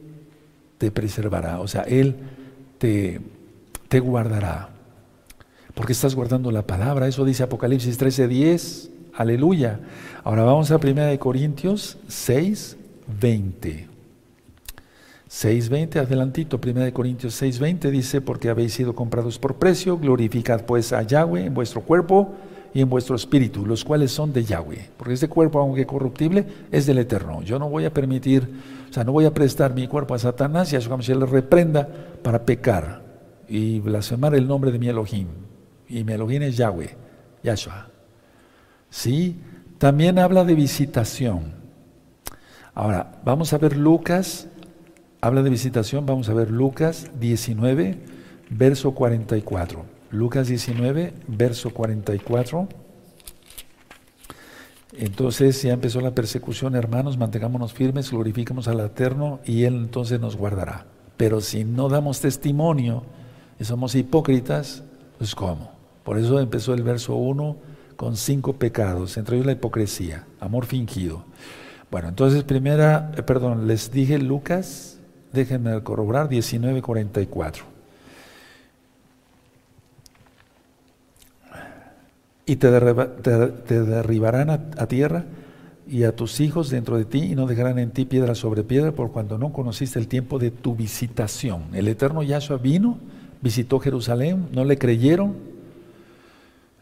te preservará, o sea, Él te, te guardará. Porque estás guardando la palabra. Eso dice Apocalipsis 13:10. Aleluya. Ahora vamos a 1 Corintios 6, 20. 6.20, adelantito, 1 Corintios 6.20 dice, porque habéis sido comprados por precio, glorificad pues a Yahweh en vuestro cuerpo y en vuestro espíritu, los cuales son de Yahweh. Porque este cuerpo, aunque corruptible, es del Eterno. Yo no voy a permitir, o sea, no voy a prestar mi cuerpo a Satanás y a su le reprenda para pecar y blasfemar el nombre de mi Elohim. Y mi Elohim es Yahweh, Yahshua. Sí, también habla de visitación. Ahora, vamos a ver Lucas habla de visitación, vamos a ver Lucas 19, verso 44. Lucas 19, verso 44. Entonces ya empezó la persecución, hermanos, mantengámonos firmes, glorificamos al Eterno y Él entonces nos guardará. Pero si no damos testimonio y somos hipócritas, pues ¿cómo? Por eso empezó el verso 1 con cinco pecados, entre ellos la hipocresía, amor fingido. Bueno, entonces primera, eh, perdón, les dije Lucas déjenme corroborar, 1944. Y te, derribarán a, tierra y a tus hijos dentro de ti y no dejarán en ti piedra sobre piedra por cuando no conociste el tiempo de tu visitación. El eterno Yahshua vino, visitó Jerusalén, no le creyeron,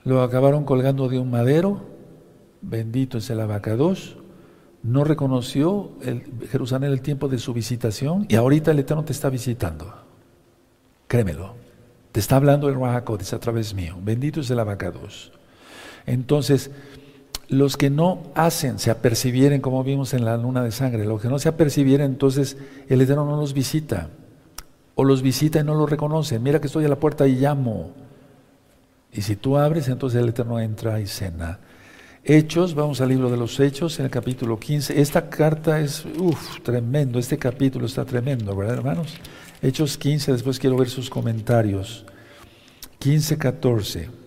lo acabaron colgando de un madero, bendito es el abacados, no reconoció Jerusalén el tiempo de su visitación y ahorita el Eterno te está visitando. Créemelo. Te está hablando el Rahakodes a través mío. Bendito es el abacados. Entonces, los que no hacen, se apercibieren, como vimos en la luna de sangre, los que no se apercibieren, entonces el Eterno no los visita. O los visita y no los reconocen. Mira que estoy a la puerta y llamo. Y si tú abres, entonces el Eterno entra y cena. Hechos, vamos al libro de los Hechos, en el capítulo 15. Esta carta es, uff, tremendo, este capítulo está tremendo, ¿verdad, hermanos? Hechos 15, después quiero ver sus comentarios. 15, 14.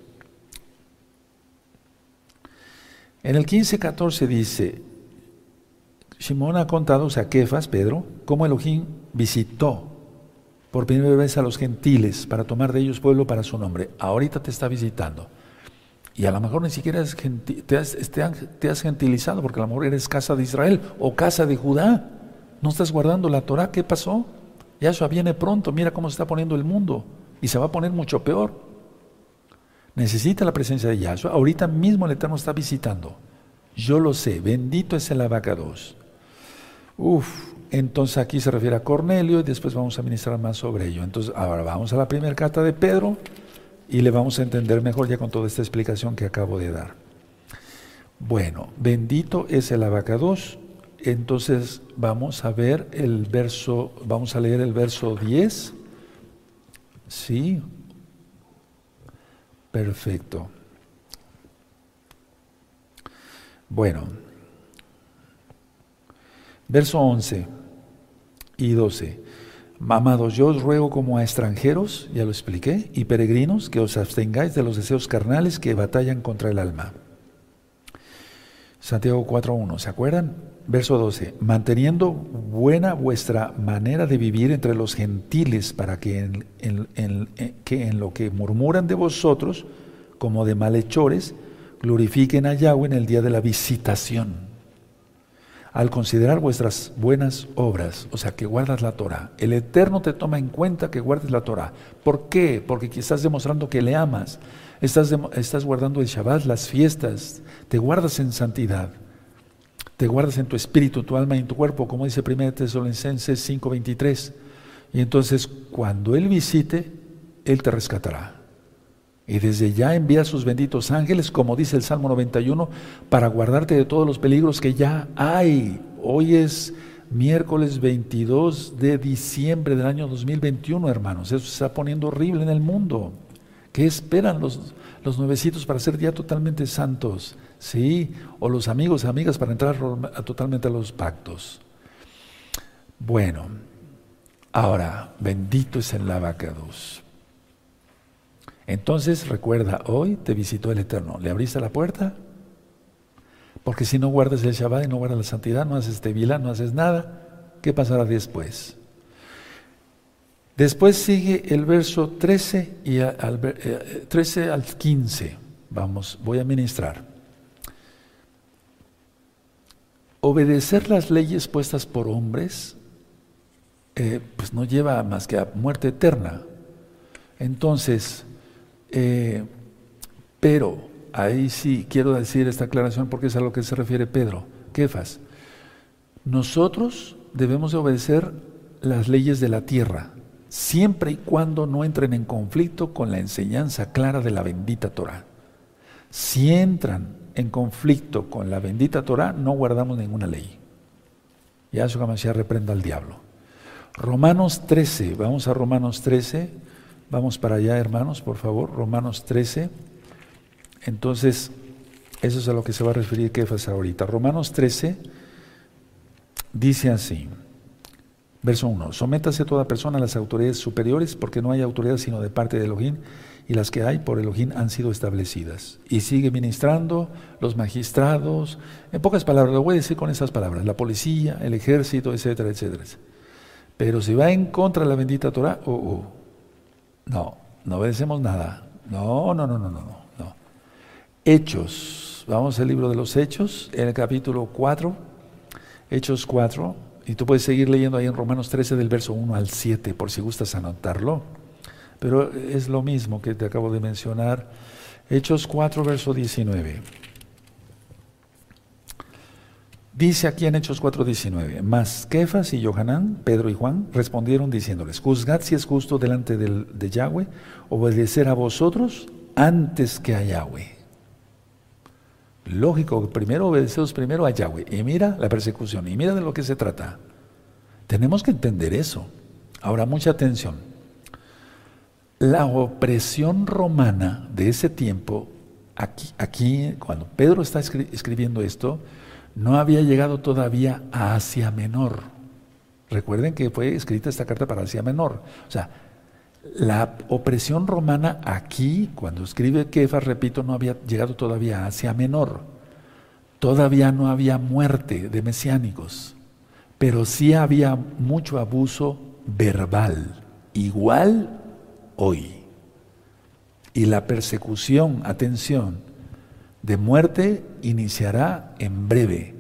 En el 15, 14 dice, Simón ha contado, sea, Kefas, Pedro, cómo Elohim visitó por primera vez a los gentiles para tomar de ellos pueblo para su nombre. Ahorita te está visitando. Y a lo mejor ni siquiera te, has, gentilizado porque a lo mejor eres casa de Israel o casa de Judá. No estás guardando la Torah. ¿Qué pasó? Yahshua viene pronto. Mira cómo se está poniendo el mundo. Y se va a poner mucho peor. Necesita la presencia de Yahshua. Ahorita mismo el Eterno está visitando. Yo lo sé. Bendito es el abacados. Uf, entonces aquí se refiere a Cornelio y después vamos a ministrar más sobre ello. Entonces, ahora vamos a la primera carta de Pedro y le vamos a entender mejor ya con toda esta explicación que acabo de dar. Bueno, bendito es el abacados. Entonces vamos a ver el verso, vamos a leer el verso 10. Sí. Perfecto. Bueno. Verso 11 y 12. Amados, yo os ruego como a extranjeros, ya lo expliqué, y peregrinos, que os abstengáis de los deseos carnales que batallan contra el alma. Santiago 4.1, ¿se acuerdan? Verso 12, manteniendo buena vuestra manera de vivir entre los gentiles, para que en, que en lo que murmuran de vosotros, como de malhechores, glorifiquen a Yahweh en el día de la visitación al considerar vuestras buenas obras, o sea, que guardas la Torah. El Eterno te toma en cuenta que guardes la Torah. ¿Por qué? Porque estás demostrando que le amas. Estás, estás guardando el Shabbat, las fiestas. Te guardas en santidad. Te guardas en tu espíritu, tu alma y en tu cuerpo, como dice 1 Tesalonicenses 5:23. Y entonces, cuando Él visite, Él te rescatará. Y desde ya envía a sus benditos ángeles, como dice el Salmo 91, para guardarte de todos los peligros que ya hay. Hoy es miércoles 22 de diciembre del año 2021, hermanos. Eso se está poniendo horrible en el mundo. ¿Qué esperan los, los nuevecitos para ser ya totalmente santos? Sí, o los amigos amigas para entrar totalmente a los pactos. Bueno, ahora, bendito es el abacados. Entonces recuerda, hoy te visitó el Eterno. ¿Le abriste la puerta? Porque si no guardas el Shabbat y no guardas la santidad, no haces tevila, no haces nada, ¿qué pasará después? Después sigue el verso 13, y al, 13 eh, al 15. Vamos, voy a ministrar. Obedecer las leyes puestas por hombres, eh, pues no lleva más que a muerte eterna. Entonces, eh, pero ahí sí quiero decir esta aclaración porque es a lo que se refiere Pedro. Kefas, nosotros debemos de obedecer las leyes de la tierra, siempre y cuando no entren en conflicto con la enseñanza clara de la bendita Torah. Si entran en conflicto con la bendita Torah, no guardamos ninguna ley. Yahshua Mashiach reprenda al diablo. Romanos 13, vamos a Romanos 13, vamos para allá hermanos, por favor, Romanos 13. Entonces, eso es a lo que se va a referir Kefas ahorita. Romanos 13 dice así. Verso 1. Sométase toda persona a las autoridades superiores, porque no hay autoridad sino de parte de Elohim, y las que hay por Elohim han sido establecidas. Y sigue ministrando los magistrados, en pocas palabras, lo voy a decir con esas palabras, la policía, el ejército, etcétera, etcétera. Pero si va en contra de la bendita Torah, oh, oh, no, no obedecemos nada. No, no, no, no, no, no. Hechos, vamos al libro de los Hechos, en el capítulo 4, Hechos 4. Y tú puedes seguir leyendo ahí en Romanos 13 del verso 1 al 7 por si gustas anotarlo. Pero es lo mismo que te acabo de mencionar. Hechos 4, verso 19. Dice aquí en Hechos 4, 19, mas Kefas y Johanán, Pedro y Juan, respondieron diciéndoles, juzgad si es justo delante de Yahweh obedecer a vosotros antes que a Yahweh. Lógico, primero obedecemos primero a Yahweh. Y mira la persecución, y mira de lo que se trata. Tenemos que entender eso. Ahora, mucha atención. La opresión romana de ese tiempo, aquí, aquí cuando Pedro está escribiendo esto, no había llegado todavía a Asia Menor. Recuerden que fue escrita esta carta para Asia Menor. O sea, la opresión romana aquí, cuando escribe Kefas, repito, no había llegado todavía a Asia Menor. Todavía no había muerte de mesiánicos, pero sí había mucho abuso verbal, igual hoy. Y la persecución, atención, de muerte iniciará en breve.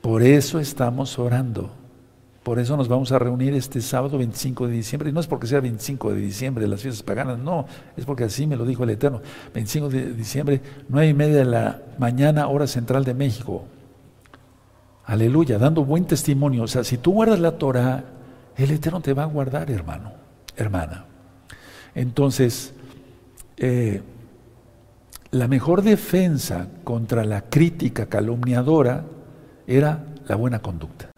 Por eso estamos orando. Por eso nos vamos a reunir este sábado 25 de diciembre. Y no es porque sea 25 de diciembre de las fiestas paganas, no, es porque así me lo dijo el Eterno. 25 de diciembre, 9 y media de la mañana, hora central de México. Aleluya, dando buen testimonio. O sea, si tú guardas la Torah, el Eterno te va a guardar, hermano, hermana. Entonces, eh, la mejor defensa contra la crítica calumniadora era la buena conducta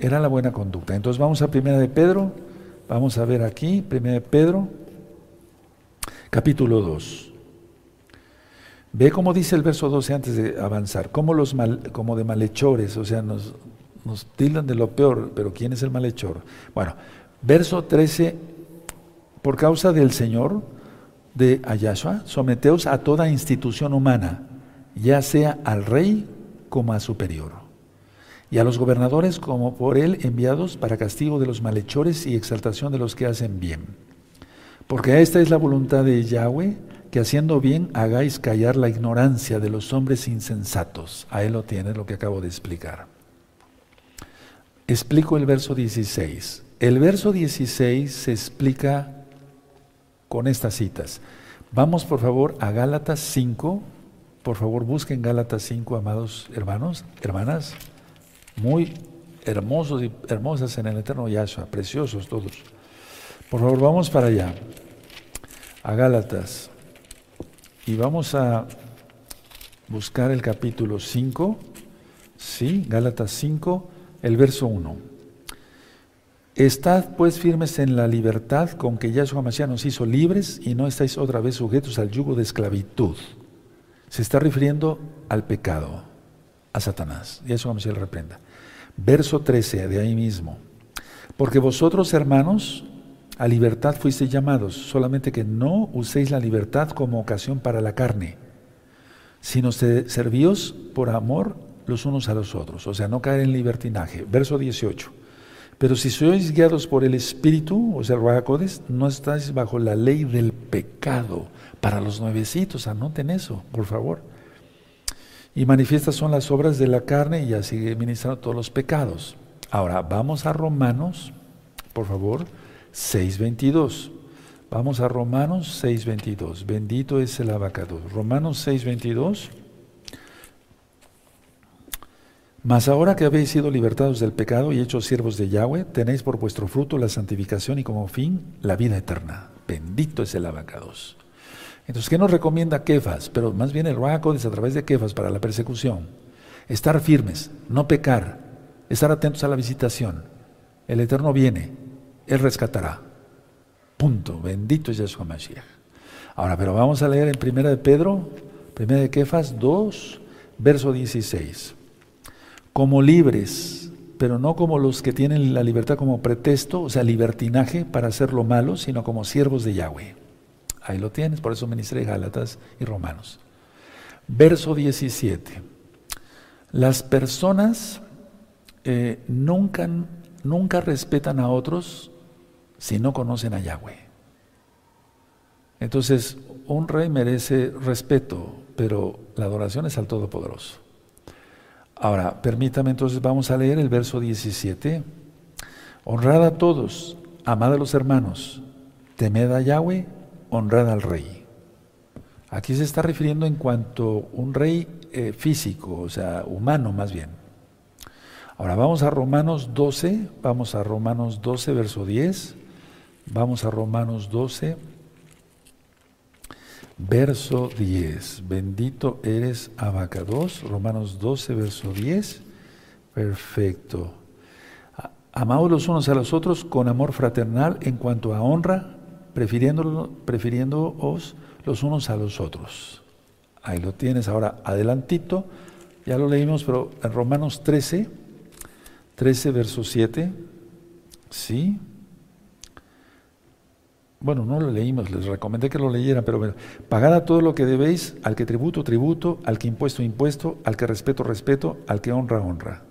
era la buena conducta. Entonces vamos a Primera de Pedro, vamos a ver aquí, Primera de Pedro, capítulo 2. Ve cómo dice el verso 12 antes de avanzar, como, los como de malhechores, o sea, nos, nos tildan de lo peor, pero ¿quién es el malhechor? Bueno, verso 13, por causa del Señor de Ayashua, someteos a toda institución humana, ya sea al rey como a superior y a los gobernadores como por él enviados para castigo de los malhechores y exaltación de los que hacen bien. Porque esta es la voluntad de Yahweh, que haciendo bien hagáis callar la ignorancia de los hombres insensatos. A él lo tiene lo que acabo de explicar. Explico el verso 16. El verso 16 se explica con estas citas. Vamos por favor a Gálatas 5. Por favor busquen Gálatas 5, amados hermanos, hermanas muy hermosos y hermosas en el eterno Yahshua, preciosos todos. Por favor, vamos para allá, a Gálatas, y vamos a buscar el capítulo 5, sí, Gálatas 5, el verso 1. Estad pues firmes en la libertad con que Yahshua Mashiach nos hizo libres y no estáis otra vez sujetos al yugo de esclavitud. Se está refiriendo al pecado, a Satanás. Yahshua Mashiach le reprenda. Verso 13, de ahí mismo. Porque vosotros, hermanos, a libertad fuisteis llamados, solamente que no uséis la libertad como ocasión para la carne, sino servíos por amor los unos a los otros. O sea, no caer en libertinaje. Verso 18. Pero si sois guiados por el Espíritu, o sea, Ruajacodes, no estáis bajo la ley del pecado. Para los nuevecitos, anoten eso, por favor. Y manifiestas son las obras de la carne y así ministrando todos los pecados. Ahora, vamos a Romanos, por favor, 6.22. Vamos a Romanos 6.22. Bendito es el abacado. Romanos 6.22. Mas ahora que habéis sido libertados del pecado y hechos siervos de Yahweh, tenéis por vuestro fruto la santificación y como fin la vida eterna. Bendito es el abacados. Entonces, ¿qué nos recomienda Kefas? Pero más bien el es a través de Kefas para la persecución. Estar firmes, no pecar, estar atentos a la visitación. El Eterno viene, Él rescatará. Punto. Bendito es Yeshua Mashiach. Ahora, pero vamos a leer en Primera de Pedro, Primera de Kefas 2, verso 16 como libres, pero no como los que tienen la libertad como pretexto, o sea, libertinaje para hacer lo malo, sino como siervos de Yahweh. Ahí lo tienes, por eso ministré Gálatas y Romanos. Verso 17. Las personas eh, nunca, nunca respetan a otros si no conocen a Yahweh. Entonces, un rey merece respeto, pero la adoración es al Todopoderoso. Ahora, permítame entonces, vamos a leer el verso 17. Honrad a todos, amad a los hermanos, temed a Yahweh, honrad al rey. Aquí se está refiriendo en cuanto un rey eh, físico, o sea, humano más bien. Ahora vamos a Romanos 12, vamos a Romanos 12, verso 10. Vamos a Romanos 12, verso 10. Bendito eres Abacados, Romanos 12, verso 10. Perfecto. Amados los unos a los otros con amor fraternal en cuanto a honra, prefiriéndoos los unos a los otros. Ahí lo tienes ahora adelantito, ya lo leímos, pero en Romanos 13, 13, verso 7, ¿sí? Bueno, no lo leímos, les recomendé que lo leyeran, pero pagad a todo lo que debéis, al que tributo, tributo, al que impuesto, impuesto, al que respeto, respeto, al que honra, honra.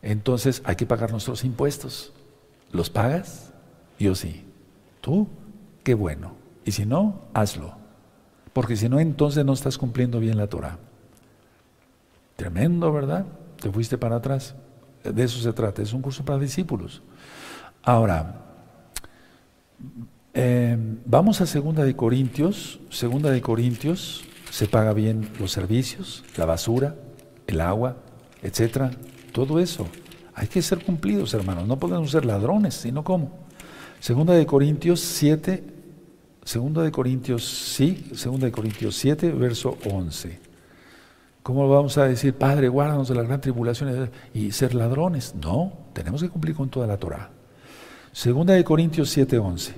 Entonces hay que pagar nuestros impuestos. ¿Los pagas? Yo sí. ¿Tú? Qué bueno. Y si no, hazlo. Porque si no, entonces no estás cumpliendo bien la Torah. Tremendo, ¿verdad? Te fuiste para atrás. De eso se trata. Es un curso para discípulos. Ahora, eh, vamos a Segunda de Corintios. Segunda de Corintios se paga bien los servicios, la basura, el agua, etcétera. Todo eso. Hay que ser cumplidos, hermanos. No podemos ser ladrones, sino cómo. Segunda de Corintios 7, Segunda de Corintios, sí, Segunda de Corintios 7, verso 11. ¿Cómo vamos a decir, Padre, guárdanos de la gran tribulación y ser ladrones? No, tenemos que cumplir con toda la Torah. Segunda de Corintios 7:11.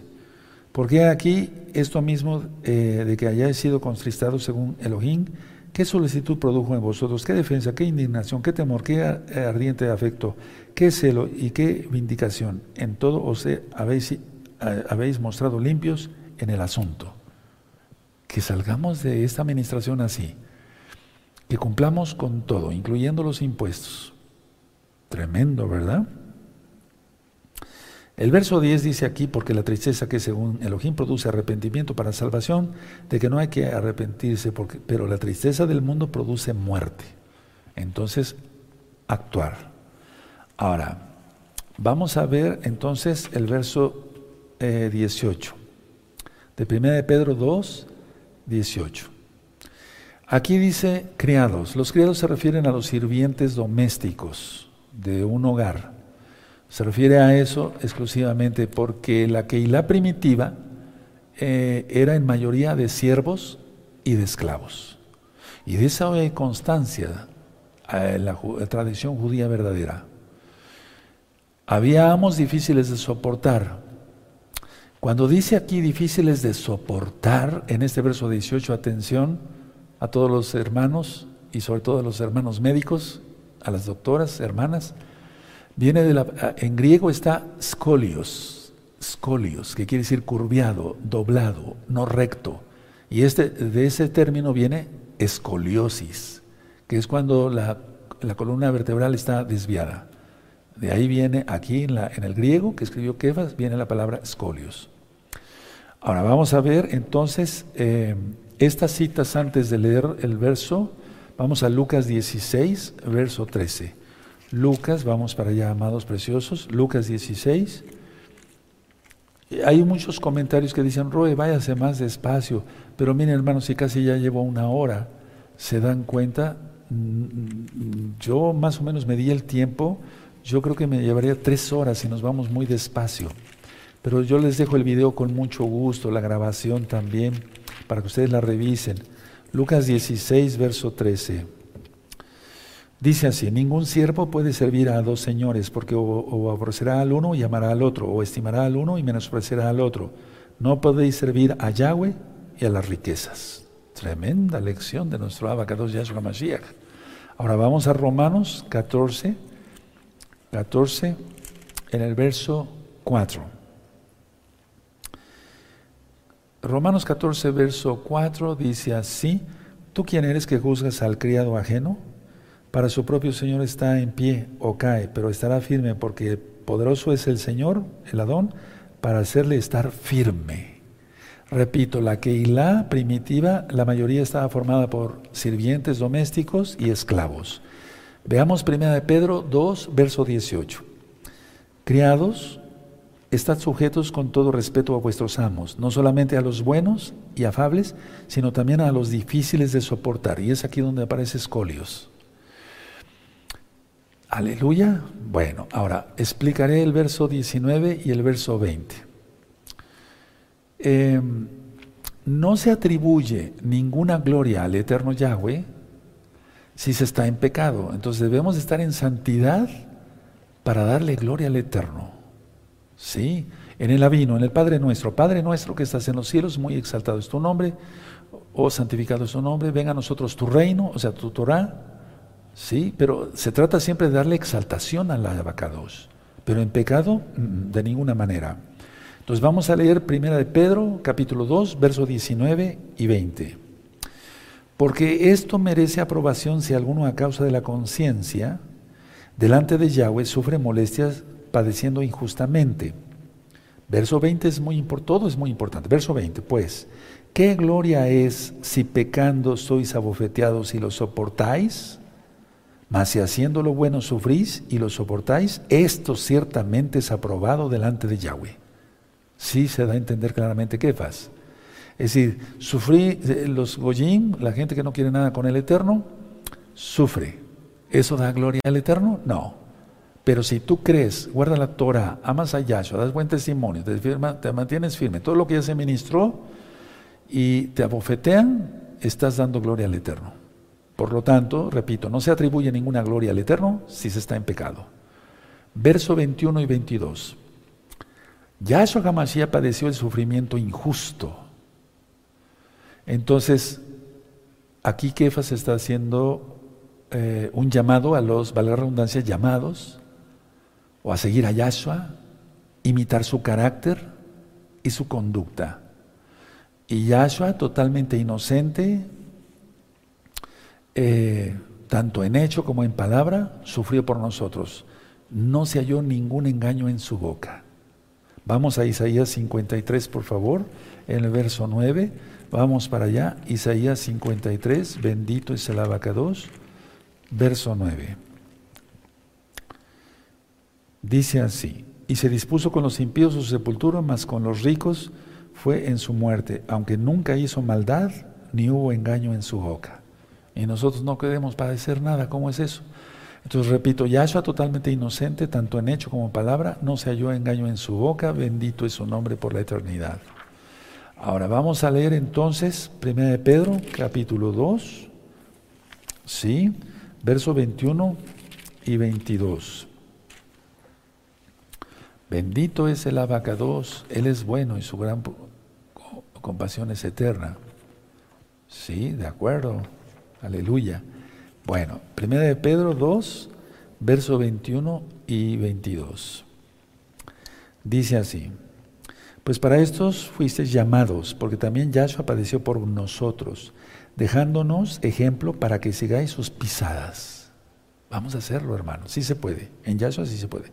Porque aquí esto mismo eh, de que hayáis sido contristados según Elohim, ¿qué solicitud produjo en vosotros? ¿Qué defensa? ¿Qué indignación? ¿Qué temor? ¿Qué ardiente afecto? ¿Qué celo y qué vindicación? En todo os habéis, eh, habéis mostrado limpios en el asunto. Que salgamos de esta administración así. Que cumplamos con todo, incluyendo los impuestos. Tremendo, ¿verdad? El verso 10 dice aquí, porque la tristeza que según Elohim produce arrepentimiento para salvación, de que no hay que arrepentirse, pero la tristeza del mundo produce muerte. Entonces, actuar. Ahora, vamos a ver entonces el verso 18, eh, de 1 de Pedro 2, 18. Aquí dice criados. Los criados se refieren a los sirvientes domésticos de un hogar. Se refiere a eso exclusivamente porque la Keilah primitiva eh, era en mayoría de siervos y de esclavos. Y de esa constancia en la, tradición judía verdadera. Había amos difíciles de soportar. Cuando dice aquí difíciles de soportar, en este verso 18, atención a todos los hermanos y sobre todo a los hermanos médicos, a las doctoras, hermanas, viene de la, en griego está scolios, scolios, que quiere decir curviado, doblado, no recto. Y este, de ese término viene escoliosis, que es cuando la, columna vertebral está desviada. De ahí viene, aquí en, la, en el griego que escribió Kefas, viene la palabra scolios. Ahora vamos a ver entonces eh, estas citas antes de leer el verso. Vamos a Lucas 16, verso 13. Lucas, vamos para allá, amados preciosos. Lucas 16. Hay muchos comentarios que dicen, Roe, váyase más despacio. Pero miren, hermanos, si casi ya llevo una hora, se dan cuenta, mm, yo más o menos me di el tiempo, yo creo que me llevaría tres horas si nos vamos muy despacio. Pero yo les dejo el video con mucho gusto, la grabación también, para que ustedes la revisen. Lucas 16, verso 13. Dice así, ningún siervo puede servir a dos señores, porque o, aborrecerá al uno y amará al otro, o estimará al uno y menospreciará al otro. No podéis servir a Yahweh y a las riquezas. Tremenda lección de nuestro abacados Yahshua Mashiach. Ahora vamos a Romanos 14, 14, en el verso 4. Romanos 14, verso 4 dice así, ¿tú quién eres que juzgas al criado ajeno? Para su propio Señor está en pie o cae, pero estará firme porque poderoso es el Señor, el Adón, para hacerle estar firme. Repito, la Keilah primitiva, la mayoría estaba formada por sirvientes domésticos y esclavos. Veamos 1 de Pedro 2, verso 18. Criados, estad sujetos con todo respeto a vuestros amos, no solamente a los buenos y afables, sino también a los difíciles de soportar. Y es aquí donde aparece escolios. Aleluya. Bueno, ahora explicaré el verso 19 y el verso 20. Em, no se atribuye ninguna gloria al eterno Yahweh si se está en pecado. Entonces debemos estar en santidad para darle gloria al eterno. Sí, en el avino, en el Padre nuestro, Padre nuestro que estás en los cielos, muy exaltado es tu nombre, o santificado es tu nombre, venga a nosotros tu reino, o sea, tu Torah. Sí, pero se trata siempre de darle exaltación a la abacados. Pero en pecado, mm, de ninguna manera. Entonces vamos a leer Primera de Pedro, capítulo 2, versos 19 y 20. Porque esto merece aprobación si alguno a causa de la conciencia, delante de Yahweh, sufre molestias padeciendo injustamente. Verso 20 es muy importante, todo es muy importante. Verso 20, pues, ¿qué gloria es si pecando sois abofeteados y lo soportáis? Mas si haciendo lo bueno sufrís y lo soportáis, esto ciertamente es aprobado delante de Yahweh sí se da a entender claramente qué pasa. Es decir, sufrí, eh, los Goyim, la gente que no quiere nada con el Eterno, sufre. ¿Eso da gloria al Eterno? No. Pero si tú crees, guarda la Torah, amas a Yahshua, das buen testimonio, te, te mantienes firme, todo lo que ya se ministró y te abofetean, estás dando gloria al Eterno. Por lo tanto, repito, no se atribuye ninguna gloria al Eterno si se está en pecado. Verso 21 y 22. Yahshua Hamashiach padeció el sufrimiento injusto. Entonces, aquí Kefas está haciendo eh, un llamado a los, valga la redundancia, llamados, o a seguir a Yahshua, imitar su carácter y su conducta. Y Yahshua, totalmente inocente, eh, tanto en hecho como en palabra, sufrió por nosotros. No se halló ningún engaño en su boca. Vamos a Isaías 53, por favor, en el verso 9. Vamos para allá, Isaías 53, bendito es el abacados, verso 9. Dice así, y se dispuso con los impíos su sepultura, mas con los ricos fue en su muerte, aunque nunca hizo maldad, ni hubo engaño en su boca. Y nosotros no queremos padecer nada, ¿cómo es eso? Entonces repito, Yahshua totalmente inocente, tanto en hecho como en palabra, no se halló engaño en su boca, bendito es su nombre por la eternidad. Ahora vamos a leer entonces 1 de Pedro, capítulo 2, sí, verso 21 y 22. Bendito es el abacados, Él es bueno y su gran compasión es eterna. Sí, de acuerdo. Aleluya. Bueno, primera de Pedro 2, verso 21 y 22. Dice así, pues para estos fuisteis llamados, porque también Yahshua padeció por nosotros, dejándonos ejemplo para que sigáis sus pisadas. Vamos a hacerlo, hermano, sí se puede, en Yahshua sí se puede.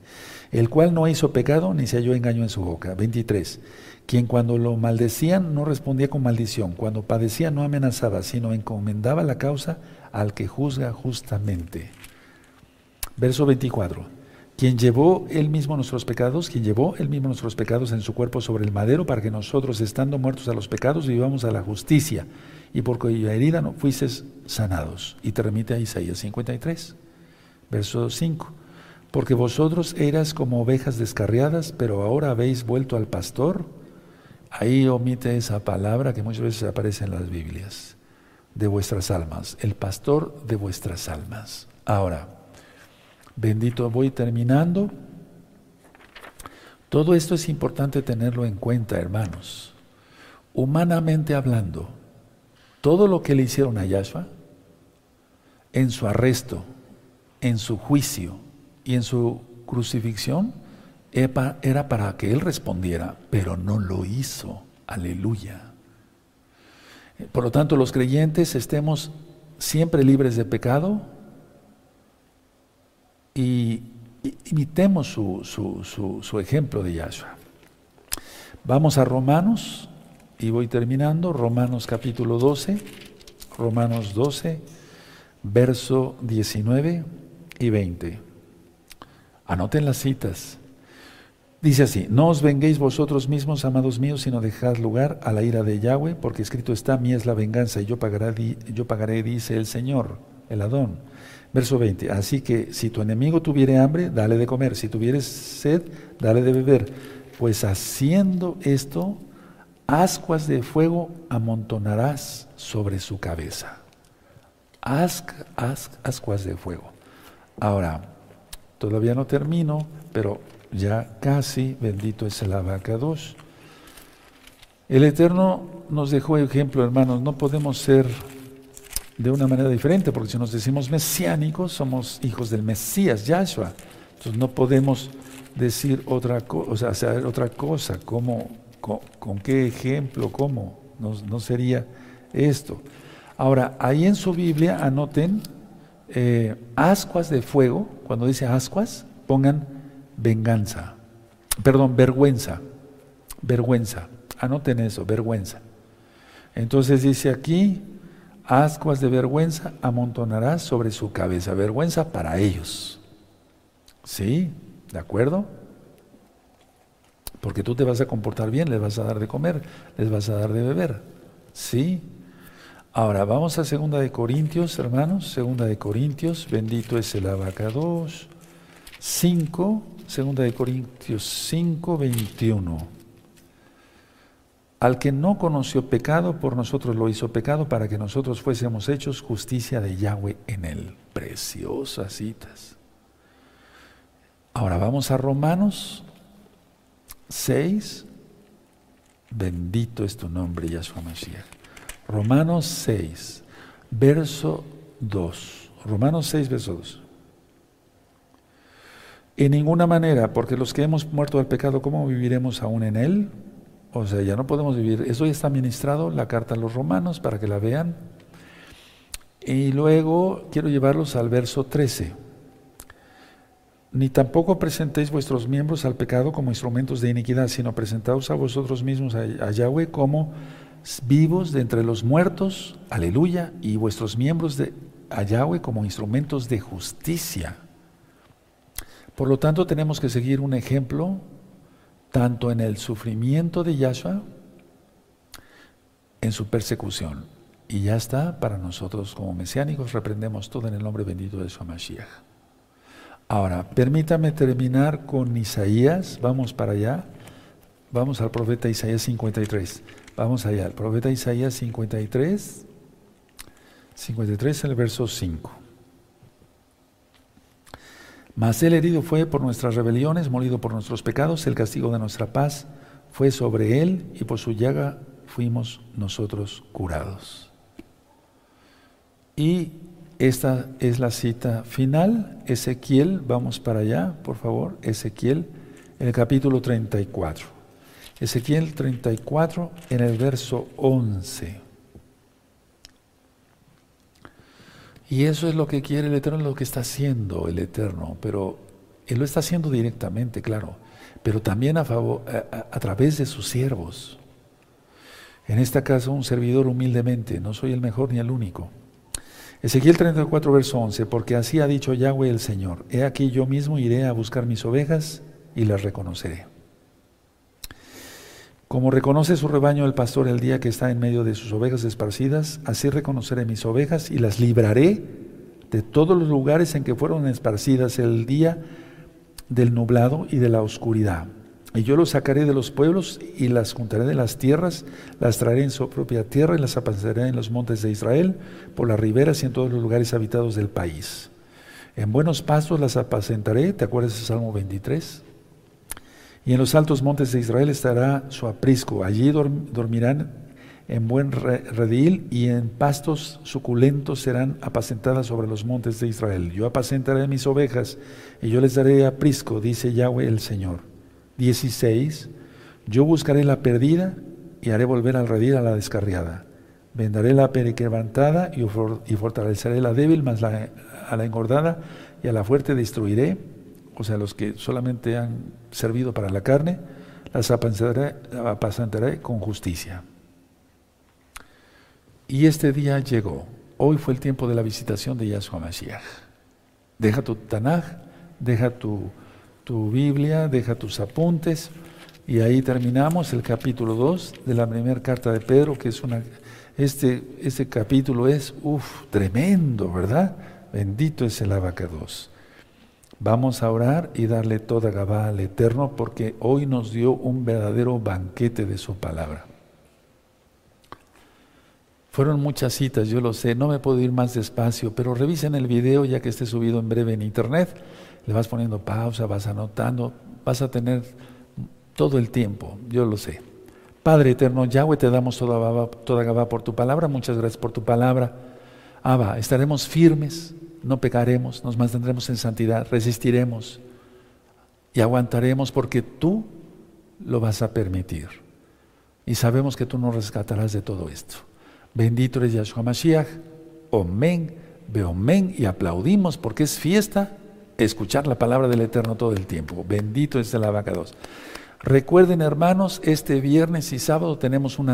El cual no hizo pecado ni se halló engaño en su boca. 23. Quien cuando lo maldecían no respondía con maldición, cuando padecía no amenazaba, sino encomendaba la causa al que juzga justamente. Verso 24. Quien llevó él mismo nuestros pecados, quien llevó él mismo nuestros pecados en su cuerpo sobre el madero, para que nosotros, estando muertos a los pecados, vivamos a la justicia, y por cuya herida no fuisteis sanados. Y te remite a Isaías 53, verso 5. Porque vosotros eras como ovejas descarriadas, pero ahora habéis vuelto al pastor. Ahí omite esa palabra que muchas veces aparece en las Biblias, de vuestras almas, el pastor de vuestras almas. Ahora, Bendito, voy terminando. Todo esto es importante tenerlo en cuenta, hermanos. Humanamente hablando, todo lo que le hicieron a Yahshua, en su arresto, en su juicio y en su crucifixión, era para que él respondiera, pero no lo hizo. Aleluya. Por lo tanto, los creyentes estemos siempre libres de pecado, y imitemos su, ejemplo de Yahshua. Vamos a Romanos, y voy terminando, Romanos capítulo 12, Romanos 12, verso 19 y 20. Anoten las citas. Dice así, no os venguéis vosotros mismos, amados míos, sino dejad lugar a la ira de Yahweh, porque escrito está, mí es la venganza y yo pagaré, yo pagaré dice el Señor, el Adón. Verso 20. Así que si tu enemigo tuviere hambre, dale de comer. Si tuvieres sed, dale de beber. Pues haciendo esto, ascuas de fuego amontonarás sobre su cabeza. ascuas de fuego. Ahora, todavía no termino, pero ya casi, bendito es el abacados. El Eterno nos dejó ejemplo, hermanos, no podemos ser de una manera diferente, porque si nos decimos mesiánicos, somos hijos del Mesías, Yahshua. Entonces no podemos decir otra cosa, o sea, hacer otra cosa, ¿cómo, con, qué ejemplo, cómo, no, sería esto. Ahora, ahí en su Biblia anoten eh, ascuas de fuego, cuando dice ascuas, pongan venganza, perdón, vergüenza, vergüenza, anoten eso, vergüenza. Entonces dice aquí, ascuas de vergüenza amontonarás sobre su cabeza. Vergüenza para ellos. ¿Sí? ¿De acuerdo? Porque tú te vas a comportar bien, les vas a dar de comer, les vas a dar de beber. ¿Sí? Ahora vamos a segunda de Corintios, hermanos, segunda de Corintios, bendito es el abacados. 5, segunda de Corintios 5, 21. Al que no conoció pecado, por nosotros lo hizo pecado para que nosotros fuésemos hechos justicia de Yahweh en él. Preciosas citas. Ahora vamos a Romanos 6. Bendito es tu nombre, Yahshua Mashiach. Romanos 6, verso 2. Romanos 6, verso 2. En ninguna manera, porque los que hemos muerto al pecado, ¿cómo viviremos aún en él? O sea, ya no podemos vivir. Eso ya está ministrado, la carta a los romanos, para que la vean. Y luego quiero llevarlos al verso 13. Ni tampoco presentéis vuestros miembros al pecado como instrumentos de iniquidad, sino presentaos a vosotros mismos a, Yahweh como vivos de entre los muertos, aleluya, y vuestros miembros de, a Yahweh como instrumentos de justicia. Por lo tanto, tenemos que seguir un ejemplo tanto en el sufrimiento de Yahshua, en su persecución. Y ya está, para nosotros como mesiánicos, reprendemos todo en el nombre bendito de su Mashiach. Ahora, permítame terminar con Isaías, vamos para allá, vamos al profeta Isaías 53, vamos allá, el profeta Isaías 53, 53 en el verso 5. Mas él herido fue por nuestras rebeliones, molido por nuestros pecados, el castigo de nuestra paz fue sobre él y por su llaga fuimos nosotros curados. Y esta es la cita final, Ezequiel, vamos para allá, por favor, Ezequiel, en el capítulo 34. Ezequiel 34, en el verso 11. Y eso es lo que quiere el Eterno, lo que está haciendo el Eterno, pero Él lo está haciendo directamente, claro, pero también a, favor, a, través de sus siervos. En este caso, un servidor humildemente, no soy el mejor ni el único. Ezequiel 34, verso 11, porque así ha dicho Yahweh el Señor, he aquí yo mismo iré a buscar mis ovejas y las reconoceré. Como reconoce su rebaño el pastor el día que está en medio de sus ovejas esparcidas, así reconoceré mis ovejas y las libraré de todos los lugares en que fueron esparcidas el día del nublado y de la oscuridad. Y yo los sacaré de los pueblos y las juntaré de las tierras, las traeré en su propia tierra y las apacentaré en los montes de Israel, por las riberas y en todos los lugares habitados del país. En buenos pastos las apacentaré, ¿te acuerdas de Salmo 23? Y en los altos montes de Israel estará su aprisco. Allí dormirán en buen redil y en pastos suculentos serán apacentadas sobre los montes de Israel. Yo apacentaré mis ovejas y yo les daré aprisco, dice Yahweh el Señor. 16. Yo buscaré la perdida y haré volver al redil a la descarriada. Vendaré la periquebantada y fortaleceré la débil, más a la engordada y a la fuerte destruiré o sea, los que solamente han servido para la carne, las apacentaré, con justicia. Y este día llegó. Hoy fue el tiempo de la visitación de Yahshua Mashiach. Deja tu Tanaj, deja tu, tu Biblia, deja tus apuntes. Y ahí terminamos el capítulo 2 de la primera carta de Pedro, que es una. Este, este capítulo es, uff, tremendo, ¿verdad? Bendito es el abacados. Vamos a orar y darle toda Gabá al Eterno porque hoy nos dio un verdadero banquete de su palabra. Fueron muchas citas, yo lo sé, no me puedo ir más despacio, pero revisen el video ya que esté subido en breve en internet. Le vas poniendo pausa, vas anotando, vas a tener todo el tiempo, yo lo sé. Padre eterno, Yahweh, te damos toda, toda Gabá por tu palabra, muchas gracias por tu palabra. Abba, estaremos firmes, no pecaremos, nos mantendremos en santidad, resistiremos y aguantaremos porque tú lo vas a permitir. Y sabemos que tú nos rescatarás de todo esto. Bendito eres Yahshua Mashiach. Omen, beomen y aplaudimos porque es fiesta escuchar la palabra del Eterno todo el tiempo. Bendito es el abacados. Recuerden hermanos, este viernes y sábado tenemos una